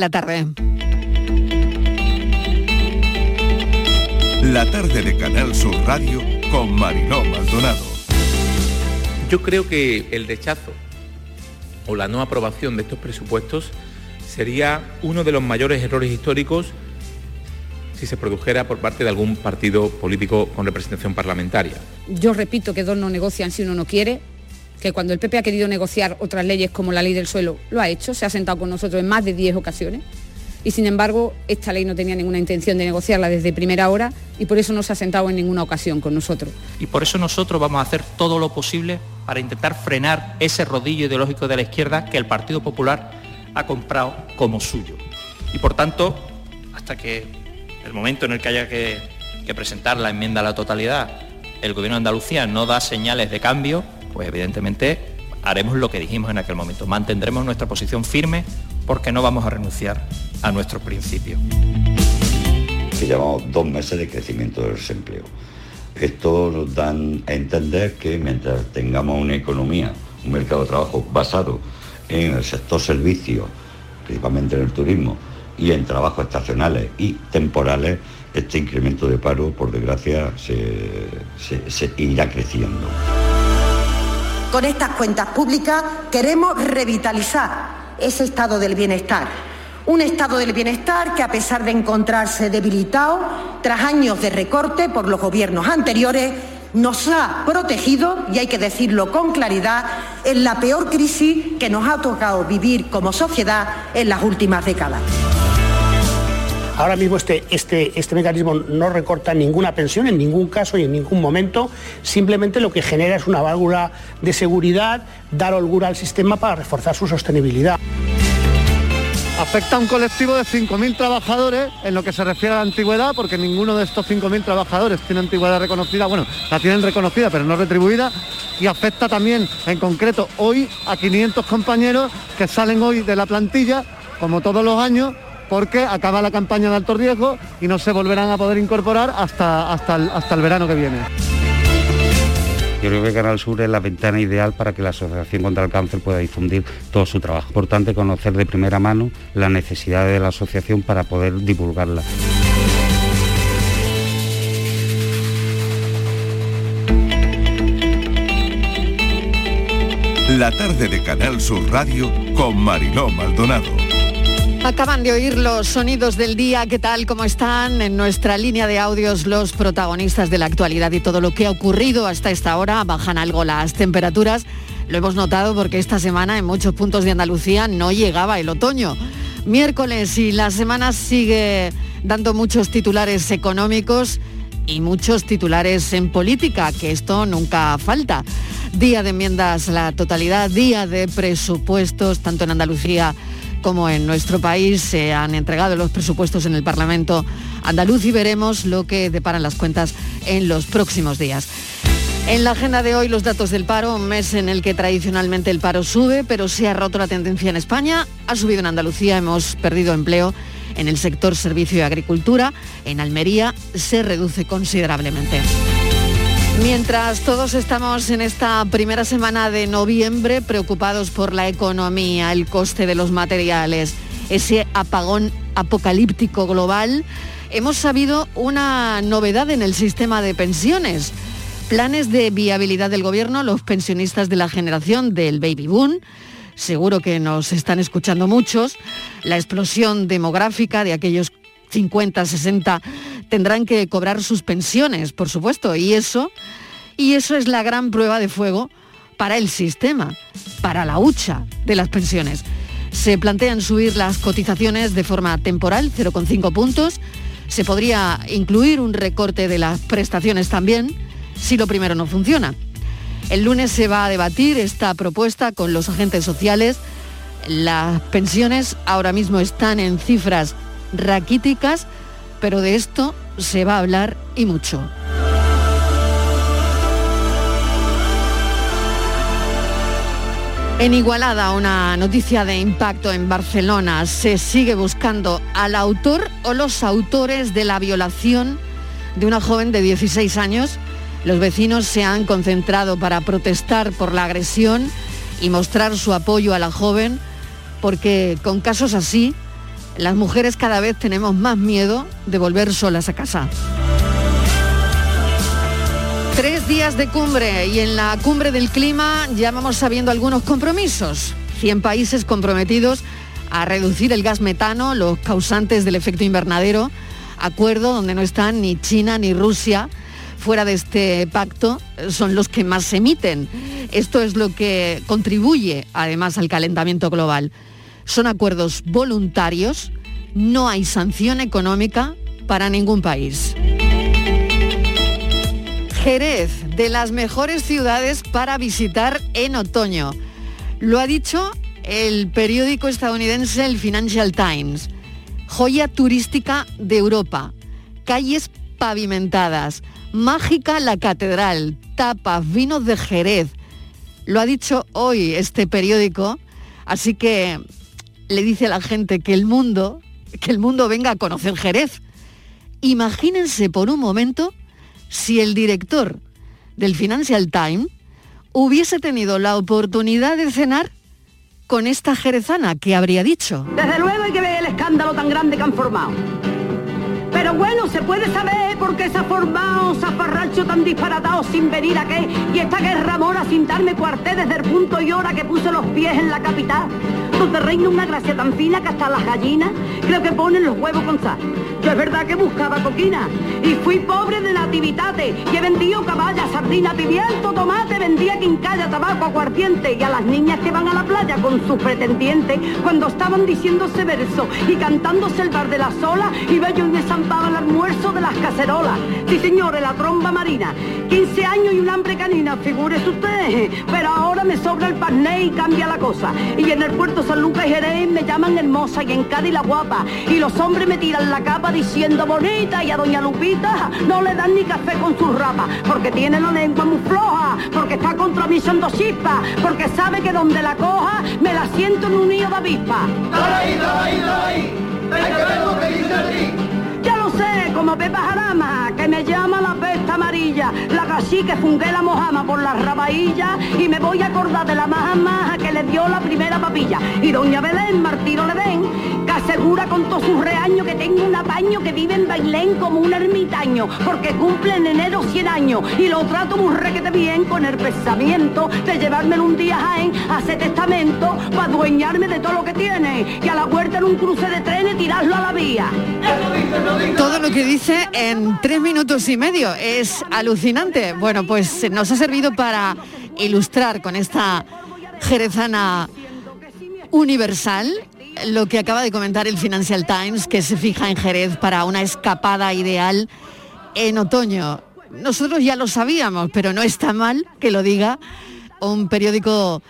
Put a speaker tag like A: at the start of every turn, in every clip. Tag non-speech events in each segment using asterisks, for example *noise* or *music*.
A: La tarde.
B: La tarde de Canal Sur Radio con Mariló Maldonado.
C: Yo creo que el rechazo o la no aprobación de estos presupuestos sería uno de los mayores errores históricos si se produjera por parte de algún partido político con representación parlamentaria.
D: Yo repito que dos no negocian si uno no quiere, que cuando el PP ha querido negociar otras leyes como la ley del suelo, lo ha hecho, se ha sentado con nosotros en más de 10 ocasiones y sin embargo esta ley no tenía ninguna intención de negociarla desde primera hora y por eso no se ha sentado en ninguna ocasión con nosotros.
E: Y por eso nosotros vamos a hacer todo lo posible para intentar frenar ese rodillo ideológico de la izquierda que el Partido Popular ha comprado como suyo. Y por tanto, hasta que el momento en el que haya que, presentar la enmienda a la totalidad, el Gobierno de Andalucía no da señales de cambio, pues evidentemente haremos lo que dijimos en aquel momento. Mantendremos nuestra posición firme porque no vamos a renunciar a nuestros principios.
F: Que llevamos dos meses de crecimiento del desempleo. Esto nos dan a entender que mientras tengamos una economía, un mercado de trabajo basado en el sector servicio, principalmente en el turismo, y en trabajos estacionales y temporales, este incremento de paro, por desgracia, se irá creciendo.
G: Con estas cuentas públicas queremos revitalizar ese estado del bienestar. Un estado del bienestar que a pesar de encontrarse debilitado tras años de recorte por los gobiernos anteriores, nos ha protegido, y hay que decirlo con claridad, en la peor crisis que nos ha tocado vivir como sociedad en las últimas décadas.
H: Ahora mismo este, este, este mecanismo no recorta ninguna pensión en ningún caso y en ningún momento, simplemente lo que genera es una válvula de seguridad, dar holgura al sistema para reforzar su sostenibilidad.
I: Afecta a un colectivo de 5.000 trabajadores en lo que se refiere a la antigüedad, porque ninguno de estos 5.000 trabajadores tiene antigüedad reconocida, bueno, la tienen reconocida pero no retribuida, y afecta también en concreto hoy a 500 compañeros que salen hoy de la plantilla, como todos los años, porque acaba la campaña de alto riesgo y no se volverán a poder incorporar hasta, hasta, el, hasta el verano que viene.
J: Yo creo que Canal Sur es la ventana ideal para que la Asociación contra el Cáncer pueda difundir todo su trabajo. Importante conocer de primera mano las necesidades de la asociación para poder divulgarla.
B: La tarde de Canal Sur Radio con Mariló Maldonado.
A: Acaban de oír los sonidos del día, ¿qué tal? ¿Cómo están? En nuestra línea de audios los protagonistas de la actualidad y todo lo que ha ocurrido hasta esta hora. Bajan algo las temperaturas. Lo hemos notado porque esta semana en muchos puntos de Andalucía no llegaba el otoño. Miércoles y la semana sigue dando muchos titulares económicos y muchos titulares en política, que esto nunca falta. Día de enmiendas la totalidad, día de presupuestos, tanto en Andalucía en nuestro país se han entregado los presupuestos en el Parlamento andaluz y veremos lo que deparan las cuentas en los próximos días. En la agenda de hoy los datos del paro, un mes en el que tradicionalmente el paro sube, pero se ha roto la tendencia en España, ha subido en Andalucía, hemos perdido empleo en el sector servicio y agricultura, en Almería se reduce considerablemente. Mientras todos estamos en esta primera semana de noviembre preocupados por la economía, el coste de los materiales, ese apagón apocalíptico global, hemos sabido una novedad en el sistema de pensiones. Planes de viabilidad del gobierno, los pensionistas de la generación del baby boom, seguro que nos están escuchando muchos, la explosión demográfica de aquellos 50, 60 tendrán que cobrar sus pensiones, por supuesto, y eso, y eso es la gran prueba de fuego para el sistema, para la hucha de las pensiones. Se plantean subir las cotizaciones de forma temporal, 0,5 puntos. Se podría incluir un recorte de las prestaciones también, si lo primero no funciona. El lunes se va a debatir esta propuesta con los agentes sociales. Las pensiones ahora mismo están en cifras raquíticas, pero de esto se va a hablar y mucho. En Igualada, una noticia de impacto en Barcelona. Se sigue buscando al autor o los autores de la violación de una joven de 16 años. Los vecinos se han concentrado para protestar por la agresión y mostrar su apoyo a la joven, porque con casos así las mujeres cada vez tenemos más miedo de volver solas a casa. Tres días de cumbre y en la cumbre del clima ya vamos sabiendo algunos compromisos. 100 países comprometidos a reducir el gas metano, los causantes del efecto invernadero, acuerdo donde no están ni China ni Rusia. Fuera de este pacto son los que más emiten. Esto es lo que contribuye además al calentamiento global. Son acuerdos voluntarios, no hay sanción económica para ningún país. Jerez, de las mejores ciudades para visitar en otoño. Lo ha dicho el periódico estadounidense el Financial Times. Joya turística de Europa. Calles pavimentadas. Mágica la catedral. Tapas, vinos de Jerez. Lo ha dicho hoy este periódico. Así que le dice a la gente que el mundo, que el mundo venga a conocer Jerez. Imagínense por un momento si el director del Financial Times hubiese tenido la oportunidad de cenar con esta jerezana que habría dicho.
K: Desde luego hay que ver el escándalo tan grande que han formado. Pero bueno, se puede saber por qué se ha formado zafarracho tan disparatado sin venir a qué y esta guerra mora sin darme cuarté desde el punto y hora que puse los pies en la capital, donde reina una gracia tan fina que hasta las gallinas creo que ponen los huevos con sal. Yo es verdad que buscaba coquina y fui pobre de nativitate y he vendido caballa, sardina, pimiento, tomate, vendía quincalla, tabaco, aguardiente y a las niñas que van a la playa con sus pretendientes cuando estaban diciéndose verso y cantándose el bar de la sola y bello y me zampaba el almuerzo de las cacerolas. Sí señores, la tromba marina, 15 años y un hambre canina, figúrese usted, pero ahora me sobra el parné y cambia la cosa. Y en el puerto San Lucas Jerez me llaman hermosa y en Cádiz la guapa y los hombres me tiran la capa diciendo bonita y a doña Lupita no le dan ni café con sus rapas porque tiene la lengua muy floja, porque está dos chispas, porque sabe que donde la coja me la siento en un nido de avispa. Ya lo sé, como Pepa Jarama, que me llama la pesta amarilla, la cacique fungué la mojama por las rabaillas y me voy a acordar de la maja maja que le dio la primera papilla. Y doña Belén, Martino le den, que asegura con todos sus reaños que tengo un apaño que vive en Bailén como un ermitaño, porque cumple en enero 100 años y lo trato muy requete bien con el pensamiento de llevármelo un día a Jaén a hacer testamento para adueñarme de todo lo que tiene y a la huerta en un cruce de trenes tirarlo a la vía.
A: Todo lo que dice en tres minutos y medio es alucinante. Bueno, pues nos ha servido para ilustrar con esta jerezana universal lo que acaba de comentar el Financial Times, que se fija en Jerez para una escapada ideal en otoño. Nosotros ya lo sabíamos, pero no está mal que lo diga un periódico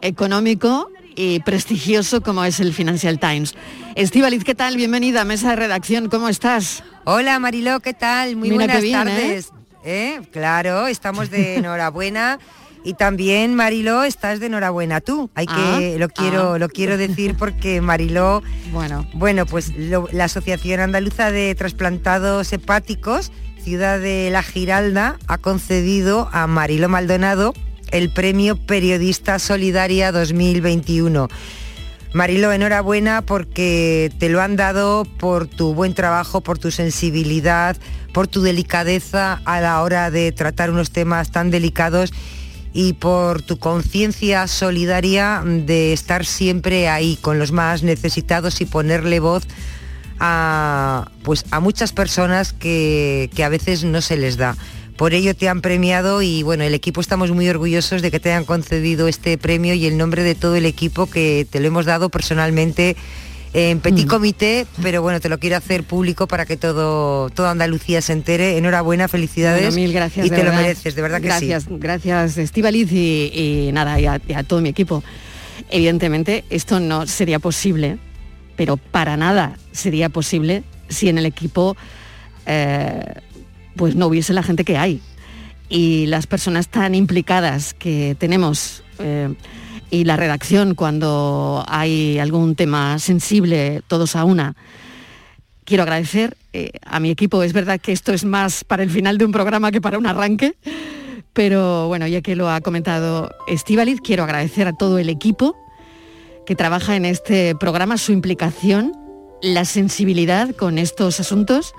A: económico y prestigioso como es el Financial Times. Estivaliz, ¿qué tal? Bienvenida a Mesa de Redacción, ¿cómo estás?
L: Hola Mariló, ¿qué tal? Muy
A: Mira
L: buenas
A: bien,
L: tardes. ¿Eh? Claro, estamos de *laughs* enhorabuena. Y también Mariló, estás de enhorabuena tú. Hay que
A: Ah,
L: lo quiero
A: ah.
L: lo quiero decir porque Mariló, *laughs*
A: bueno,
L: bueno, pues lo- la Asociación Andaluza de Trasplantados Hepáticos, Ciudad de La Giralda, ha concedido a Mariló Maldonado el premio Periodista Solidaria 2021. Marilo, enhorabuena porque te lo han dado por tu buen trabajo, por tu sensibilidad, por tu delicadeza a la hora de tratar unos temas tan delicados y por tu conciencia solidaria de estar siempre ahí con los más necesitados y ponerle voz a, pues, a muchas personas que, que a veces no se les da. Por ello te han premiado y bueno, el equipo estamos muy orgullosos de que te hayan concedido este premio y el nombre de todo el equipo que te lo hemos dado personalmente en petit comité, pero bueno, te lo quiero hacer público para que todo toda Andalucía se entere. Enhorabuena, felicidades.
A: Bueno, mil gracias.
L: Y te lo mereces, de verdad que
A: gracias,
L: sí.
A: Gracias, Estivaliz y, y nada, y a, y a todo mi equipo. Evidentemente, esto no sería posible, pero para nada sería posible si en el equipo eh, pues no hubiese la gente que hay. Y las personas tan implicadas que tenemos eh, y la redacción cuando hay algún tema sensible, todos a una. Quiero agradecer eh, a mi equipo. Es verdad que esto es más para el final de un programa que para un arranque, pero bueno, ya que lo ha comentado Estíbaliz, quiero agradecer a todo el equipo que trabaja en este programa su implicación la sensibilidad con estos asuntos.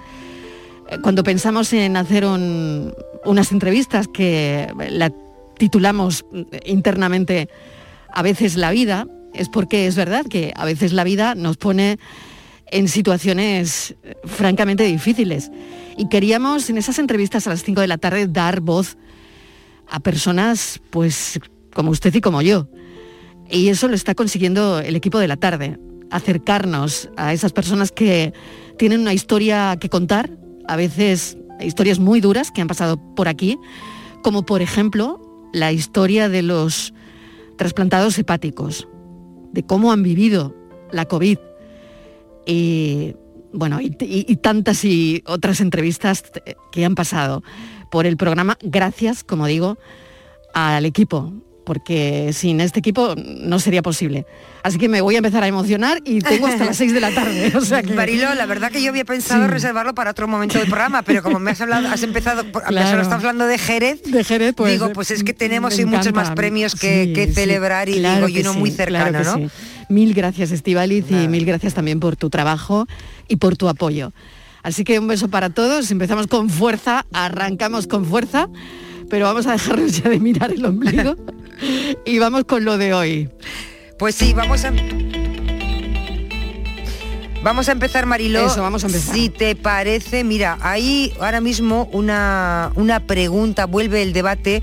A: Eh, Cuando pensamos en hacer un- unas entrevistas que la titulamos internamente A veces la vida, es porque es verdad que a veces la vida nos pone en situaciones eh, francamente difíciles. Y queríamos en esas entrevistas a las 5 de la tarde dar voz a personas pues como usted y como yo. Y eso lo está consiguiendo el equipo de la tarde, acercarnos a esas personas que tienen una historia que contar, a veces historias muy duras que han pasado por aquí, como por ejemplo la historia de los trasplantados hepáticos, de cómo han vivido la COVID. Y bueno, y, tantas y otras entrevistas que han pasado por el programa, gracias, como digo, al equipo, porque sin este equipo no sería posible. Así que me voy a empezar a emocionar y tengo hasta las *laughs* 6 de la tarde. O sea que...
L: Marilo, la verdad que yo había pensado
A: Sí.
L: reservarlo para otro momento del programa, pero como me has hablado, has empezado, *laughs* a pesar
A: Claro.
L: que estamos hablando de Jerez,
A: De Jerez, pues,
L: digo, pues es que tenemos muchos más premios que,
A: Sí,
L: que
A: sí,
L: celebrar y
A: claro
L: digo, y uno muy cercano, ¿no?
A: Mil gracias, Estivaliz, y mil gracias también por tu trabajo y por tu apoyo. Así que un beso para todos. Empezamos con fuerza, arrancamos con fuerza, pero vamos a dejarnos ya de mirar el ombligo *laughs* y vamos con lo de hoy.
L: Pues sí, vamos a... Vamos a empezar, Mariló.
A: Eso, vamos a empezar.
L: Si te parece, mira, hay ahora mismo una, una pregunta, vuelve el debate,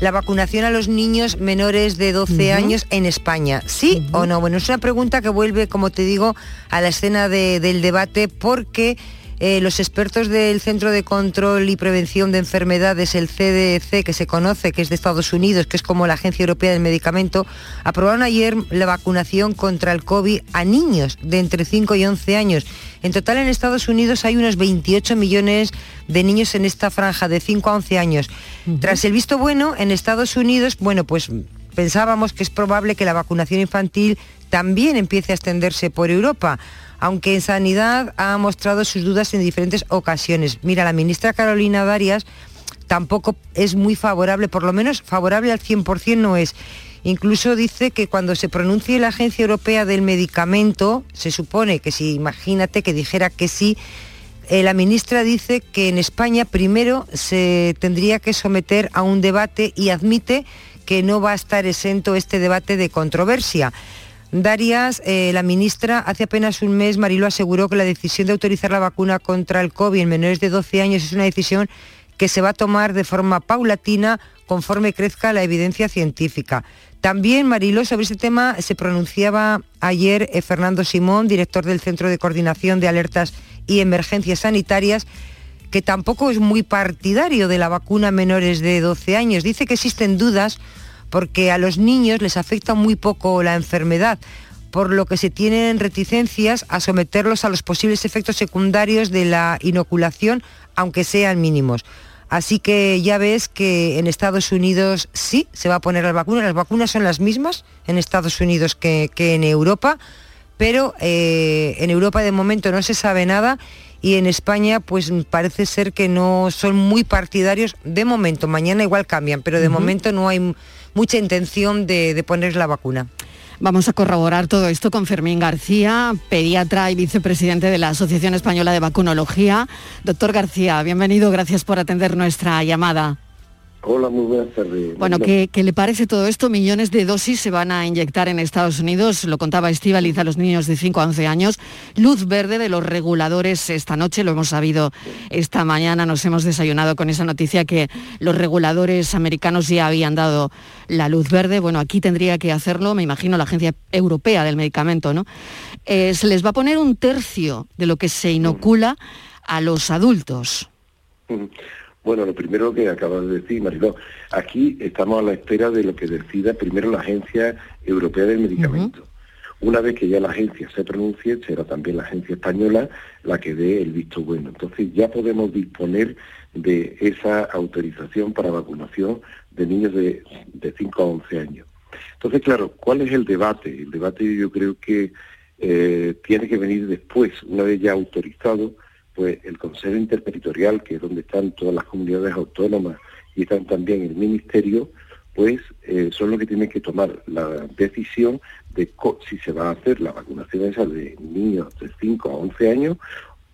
L: la vacunación a los niños menores de 12
A: Ujú.
L: años en España. ¿Sí o no? Bueno, es una pregunta que vuelve, como te digo, a la escena de- del debate porque eh, los expertos del Centro de Control y Prevención de Enfermedades, el CDC, que se conoce, que es de Estados Unidos, que es como la Agencia Europea del Medicamento, aprobaron ayer la vacunación contra el COVID a niños de entre 5 y 11 años. En total en Estados Unidos hay unos 28 millones de niños en esta franja de 5 a 11 años. Tras el visto bueno, en Estados Unidos, bueno, pues pensábamos que es probable que la vacunación infantil también empiece a extenderse por Europa, aunque en Sanidad ha mostrado sus dudas en diferentes ocasiones. Mira, la ministra Carolina Darias tampoco es muy favorable, por lo menos favorable al 100% no es. Incluso dice que cuando se pronuncie la Agencia Europea del Medicamento, se supone que si imagínate que dijera que sí, eh, la ministra dice que en España primero se tendría que someter a un debate y admite que no va a estar exento este debate de controversia. Darias, eh, la ministra, hace apenas un mes, Marilo aseguró que la decisión de autorizar la vacuna contra el COVID en menores de 12 años es una decisión que se va a tomar de forma paulatina conforme crezca la evidencia científica. También, Mariló, sobre este tema se pronunciaba ayer eh, Fernando Simón, director del Centro de Coordinación de Alertas y Emergencias Sanitarias, que tampoco es muy partidario de la vacuna a menores de 12 años. Dice que existen dudas porque a los niños les afecta muy poco la enfermedad, por lo que se tienen reticencias a someterlos a los posibles efectos secundarios de la inoculación, aunque sean mínimos. Así que ya ves que en Estados Unidos sí se va a poner las vacunas. Las vacunas son las mismas en Estados Unidos que, que en Europa, pero eh, en Europa de momento no se sabe nada y en España pues parece ser que no son muy partidarios de momento. Mañana igual cambian, pero de momento no hay mucha intención de, de poner la vacuna.
A: Vamos a corroborar todo esto con Fermín García, pediatra y vicepresidente de la Asociación Española de Vacunología. Doctor García, bienvenido, gracias por atender nuestra llamada.
M: Hola, muy buenas tardes.
A: Bueno, ¿qué, qué le parece todo esto? Millones de dosis se van a inyectar en Estados Unidos, lo contaba Estivaliz a los niños de 5 a 11 años. Luz verde de los reguladores esta noche, lo hemos sabido esta mañana, nos hemos desayunado con esa noticia que los reguladores americanos ya habían dado la luz verde. Bueno, aquí tendría que hacerlo, me imagino, la Agencia Europea del Medicamento, ¿no? Eh, se les va a poner un tercio de lo que se inocula a los adultos.
M: Ujú. Bueno, lo primero que acabas de decir, Mariló, aquí estamos a la espera de lo que decida primero la Agencia Europea del Medicamento. Una vez que ya la agencia se pronuncie, será también la agencia española la que dé el visto bueno. Entonces ya podemos disponer de esa autorización para vacunación de niños de, de 5 a 11 años. Entonces, claro, ¿cuál es el debate? El debate yo creo que eh, tiene que venir después, una vez ya autorizado, pues el Consejo Interterritorial, que es donde están todas las comunidades autónomas y están también el Ministerio, pues eh, son los que tienen que tomar la decisión de si se va a hacer la vacunación esa de niños de 5 a 11 años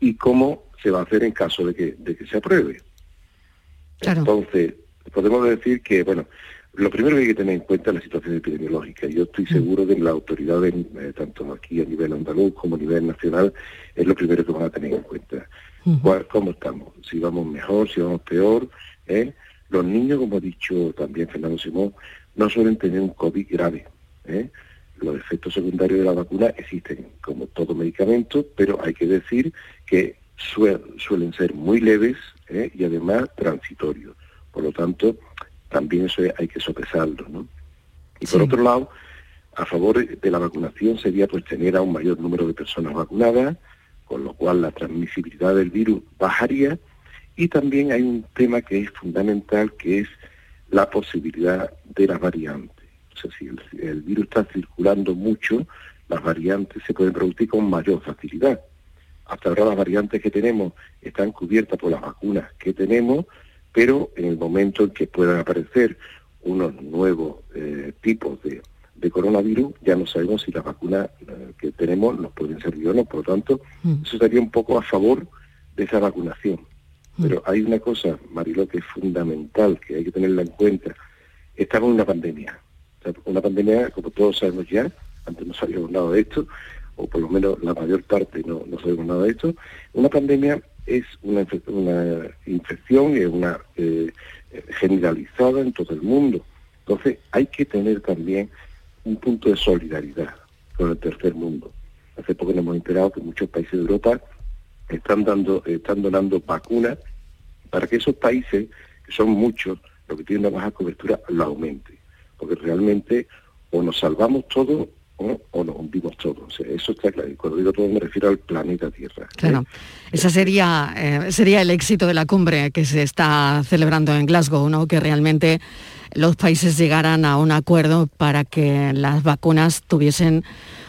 M: y cómo se va a hacer en caso de que, de que se apruebe. Entonces, podemos decir que, bueno, lo primero que hay que tener en cuenta es la situación epidemiológica. Yo estoy mm. seguro que las autoridades, eh, tanto aquí a nivel andaluz como a nivel nacional, es lo primero que van a tener en cuenta. ¿Cómo estamos? Si vamos mejor, si vamos peor. ¿eh? Los niños, como ha dicho también Fernando Simón, no suelen tener un COVID grave. ¿eh? Los efectos secundarios de la vacuna existen como todo medicamento, pero hay que decir que suelen ser muy leves y además transitorios. Por lo tanto, también eso hay que sopesarlo. ¿no? Y por otro lado, a favor de la vacunación sería pues tener a un mayor número de personas vacunadas, con lo cual la transmisibilidad del virus bajaría y también hay un tema que es fundamental que es la posibilidad de las variantes. O sea, si el virus está circulando mucho, las variantes se pueden producir con mayor facilidad. Hasta ahora las variantes que tenemos están cubiertas por las vacunas que tenemos, pero en el momento en que puedan aparecer unos nuevos eh, tipos de, coronavirus, ya no sabemos si las vacunas eh, que tenemos nos pueden servir o no. Por lo tanto, mm. eso estaría un poco a favor de esa vacunación. Mm. Pero hay una cosa, Mariló, que es fundamental, que hay que tenerla en cuenta. Estamos en una pandemia. una pandemia, como todos sabemos ya, antes no sabíamos nada de esto, o por lo menos la mayor parte no, no sabemos nada de esto, una pandemia es una, una infección, es una eh, generalizada en todo el mundo. Entonces hay que tener también un punto de solidaridad con el tercer mundo. Hace poco nos hemos enterado que muchos países de Europa están dando, están donando vacunas para que esos países, que son muchos, los que tienen una baja cobertura, lo aumente. Porque realmente o nos salvamos todos o, nos hundimos todos. eso está claro. Y cuando digo todo me refiero al planeta Tierra. ¿eh?
A: Claro. Ese sería, eh, sería el éxito de la cumbre que se está celebrando en Glasgow, ¿no? Que realmente los países llegaran a un acuerdo para que las vacunas tuviesen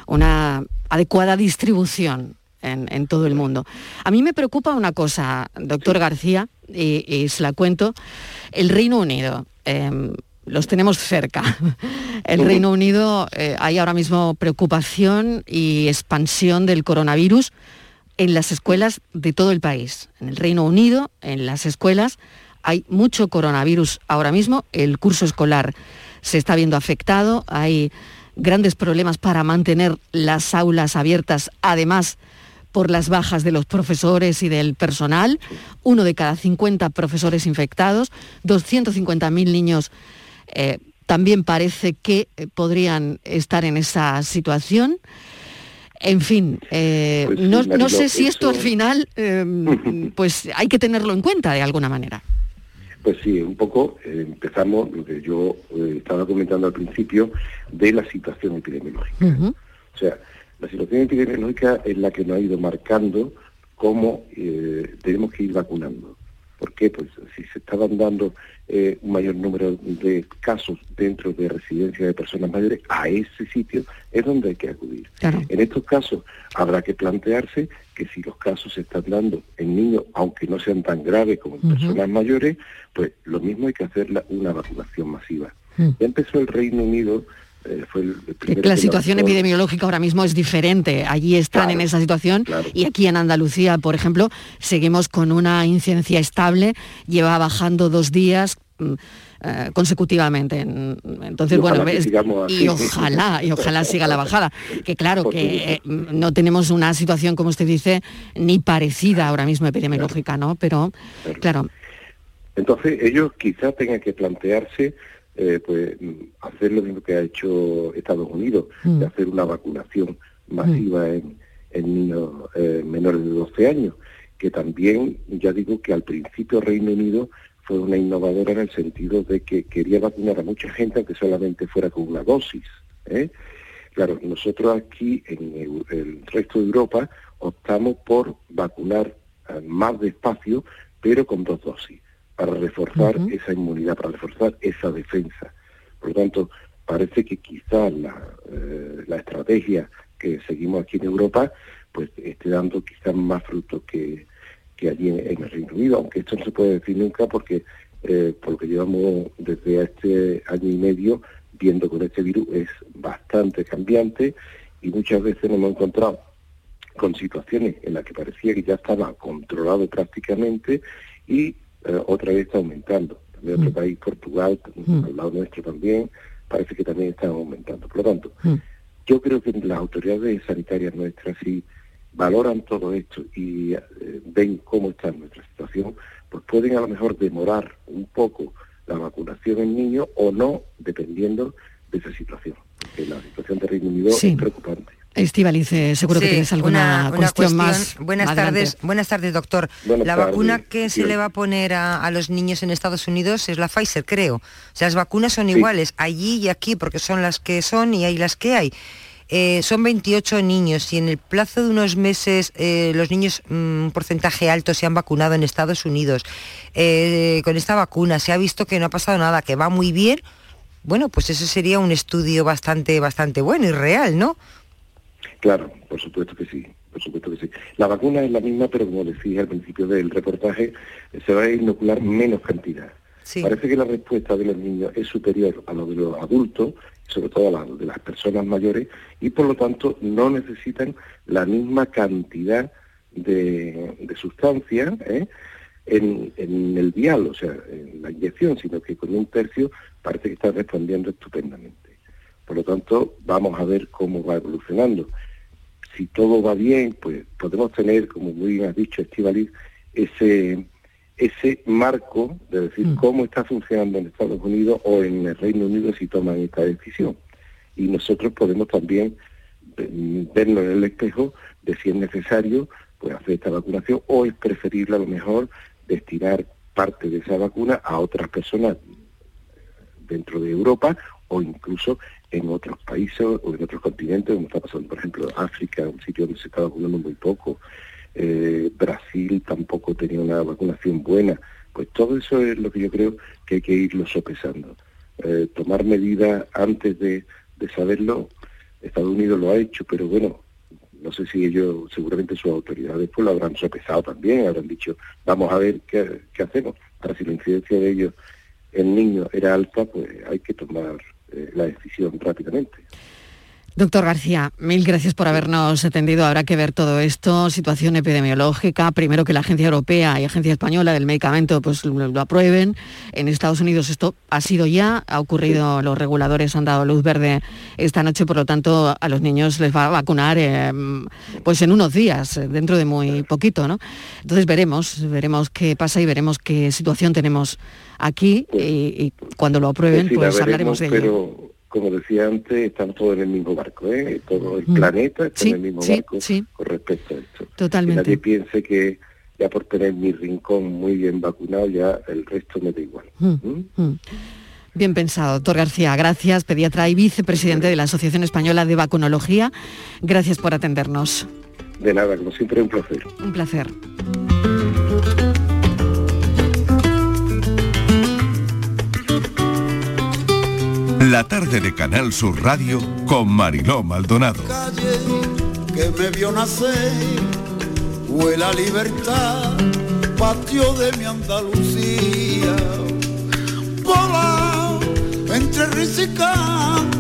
A: una adecuada distribución en, todo el mundo. A mí me preocupa una cosa, doctor García, y, se la cuento. El Reino Unido. Em, los tenemos cerca. *laughs* El Reino Unido eh, hay ahora mismo preocupación y expansión del coronavirus en las escuelas de todo el país. En el Reino Unido, en las escuelas, hay mucho coronavirus ahora mismo. El curso escolar se está viendo afectado. Hay grandes problemas para mantener las aulas abiertas, además por las bajas de los profesores y del personal. Uno de cada 50 profesores infectados, 250.000 niños eh, también parece que eh, podrían estar en esa situación. En fin, eh, pues no, sé si esto al final, em, *laughs* pues hay que tenerlo en cuenta de alguna manera.
M: Pues sí, un poco empezamos lo que yo estaba comentando al principio de la situación epidemiológica. O sea, la situación epidemiológica es la que nos ha ido marcando cómo tenemos que ir vacunando. ¿Por qué? Pues si se estaban dando eh, un mayor número de casos dentro de residencias de personas mayores, a ese sitio es donde hay que acudir. En estos casos habrá que plantearse que si los casos se están dando en niños, aunque no sean tan graves como en personas mayores, pues lo mismo hay que hacer una vacunación masiva. Mm. Ya empezó el Reino Unido eh,
A: la situación epidemiológica ahora mismo es diferente. Allí están en esa situación y aquí en Andalucía, por ejemplo, seguimos con una incidencia estable, lleva bajando dos días mm, eh, consecutivamente. Entonces, bueno, y ojalá, y ojalá siga la bajada. *laughs* Que claro, que eh, no tenemos una situación, como usted dice, ni parecida ahora mismo epidemiológica, ¿no? Pero, claro.
M: Entonces, ellos quizás tengan que plantearse eh, pues hacer lo mismo que ha hecho Estados Unidos, mm. de hacer una vacunación masiva mm. en, niños eh, menores de 12 años, que también, ya digo que al principio Reino Unido fue una innovadora en el sentido de que quería vacunar a mucha gente aunque solamente fuera con una dosis. ¿eh? Claro, nosotros aquí en el, resto de Europa optamos por vacunar más despacio, pero con dos dosis para reforzar esa inmunidad, para reforzar esa defensa. Por lo tanto, parece que quizás eh, la, estrategia que seguimos aquí en Europa pues esté dando quizás más fruto que, que allí en, el Reino Unido, aunque esto no se puede decir nunca porque eh, por lo que llevamos desde este año y medio viendo con este virus, es bastante cambiante y muchas veces nos hemos encontrado con situaciones en las que parecía que ya estaba controlado prácticamente y eh, otra vez está aumentando. También otro
A: Mm.
M: país, Portugal, al lado nuestro también, parece que también está aumentando. Por lo tanto,
A: Mm.
M: yo creo que las autoridades sanitarias nuestras, si valoran todo esto y eh, ven cómo está nuestra situación, pues pueden a lo mejor demorar un poco la vacunación en niños o no, dependiendo de esa situación. Porque la situación de Reino Unido
A: Sí.
M: es preocupante.
A: Estivaliz, seguro que tienes alguna
L: una- una
A: cuestión, más.
L: Buenas
A: Adelante.
L: tardes, buenas tardes, doctor.
M: Buenas
L: la
M: tardes,
L: vacuna que se le va a poner a, a los niños en Estados Unidos es la Pfizer, creo. O sea, las vacunas son
M: Sí.
L: iguales allí y aquí, porque son las que son y hay las que hay. Eh, son 28 niños y en el plazo de unos meses eh, los niños, mm, un porcentaje alto, se han vacunado en Estados Unidos. Eh, con esta vacuna se ha visto que no ha pasado nada, que va muy bien. Bueno, pues eso sería un estudio bastante, bastante bueno y real, ¿no?
M: Claro, por supuesto que sí, por supuesto que sí. La vacuna es la misma, pero como decía al principio del reportaje, se va a inocular menos cantidad.
L: Sí.
M: Parece que la respuesta de los niños es superior a la de los adultos, sobre todo a la de las personas mayores, y por lo tanto no necesitan la misma cantidad de, de sustancia ¿eh? en, en el vial, o sea, en la inyección, sino que con un tercio parece que están respondiendo estupendamente. Por lo tanto, vamos a ver cómo va evolucionando. Si todo va bien, pues podemos tener, como muy bien has dicho, Estivaliz, ese, ese marco de decir cómo está funcionando en Estados Unidos o en el Reino Unido si toman esta decisión. Y nosotros podemos también eh, vernos en el espejo de si es necesario pues hacer esta vacunación o es preferible a lo mejor destinar parte de esa vacuna a otras personas dentro de Europa o incluso en otros países o en otros continentes, como está pasando, por ejemplo, África, un sitio donde se está vacunando muy poco, eh, Brasil tampoco tenía una vacunación buena. Pues todo eso es lo que yo creo que hay que irlo sopesando. Eh, tomar medidas antes de, de saberlo, Estados Unidos lo ha hecho, pero bueno, no sé si ellos, seguramente sus autoridades pues lo habrán sopesado también, habrán dicho, vamos a ver qué, qué hacemos. Ahora si la incidencia de ellos en niños era alta, pues hay que tomar la decisión rápidamente.
A: Doctor García, mil gracias por habernos atendido. Habrá que ver todo esto, situación epidemiológica. Primero que la Agencia Europea y Agencia Española del Medicamento pues, lo, lo aprueben. En Estados Unidos esto ha sido ya, ha ocurrido, los reguladores han dado luz verde esta noche, por lo tanto a los niños les va a vacunar eh, pues en unos días, eh, dentro de muy poquito. ¿no? Entonces veremos, veremos qué pasa y veremos qué situación tenemos aquí y, y cuando lo aprueben pues hablaremos de ello.
M: Como decía antes, estamos todos en el mismo barco, ¿eh? todo el
A: Mm.
M: planeta está
A: Sí,
M: en el mismo
A: sí,
M: barco
A: sí.
M: con respecto a esto. Que
A: Totalmente.
M: nadie piense que ya por tener mi rincón muy bien vacunado, ya el resto me da igual.
A: Mm, mm. Bien pensado, doctor García. Gracias, pediatra y vicepresidente de la Asociación Española de Vacunología. Gracias por atendernos.
M: De nada, como siempre, un placer.
A: Un placer.
B: La tarde de Canal Sur Radio con Mariló Maldonado.
N: que me vio nacer, fue libertad, patio de mi Andalucía. Volado entre risa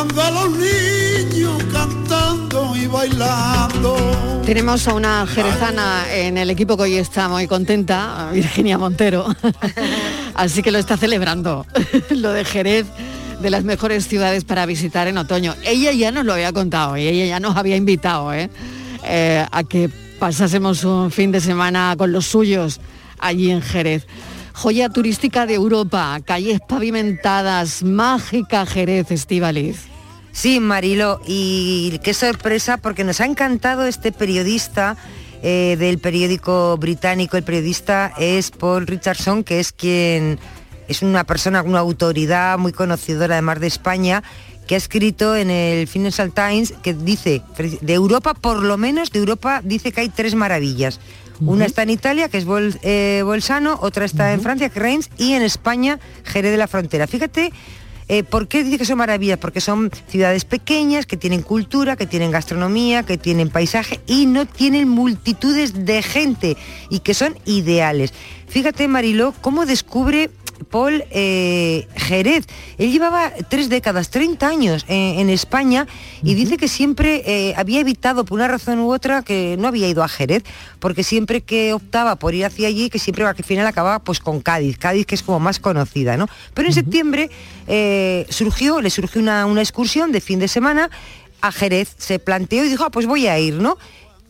N: y canto, jugando a los niños, cantando y bailando.
A: Tenemos a una jerezana en el equipo que hoy está muy contenta, Virginia Montero. *laughs* Así que lo está celebrando, *laughs* lo de Jerez, de las mejores ciudades para visitar en otoño. Ella ya nos lo había contado y ella ya nos había invitado ¿eh? Eh, a que pasásemos un fin de semana con los suyos allí en Jerez. Joya turística de Europa, calles pavimentadas, mágica Jerez, Estivaliz.
L: Sí, Marilo, y qué sorpresa porque nos ha encantado este periodista eh, del periódico británico. El periodista es Paul Richardson, que es quien es una persona, una autoridad muy conocedora además de España, que ha escrito en el Financial Times que dice, de Europa, por lo menos de Europa, dice que hay tres maravillas. Una está en Italia, que es Bol- eh, Bolzano, otra está en Francia, que es Reims, y en España, Jerez de la Frontera. Fíjate Eh, ¿Por qué dice que son maravillas? Porque son ciudades pequeñas, que tienen cultura, que tienen gastronomía, que tienen paisaje y no tienen multitudes de gente y que son ideales. Fíjate, Mariló, cómo descubre Paul eh, Jerez. Él llevaba tres décadas, 30 años en, en España y dice que siempre eh, había evitado por una razón u otra que no había ido a Jerez, porque siempre que optaba por ir hacia allí, que siempre al final acababa pues con Cádiz, Cádiz que es como más conocida, ¿no? Pero en septiembre eh, surgió, le surgió una, una excursión de fin de semana a Jerez, se planteó y dijo, ah, pues voy a ir, ¿no?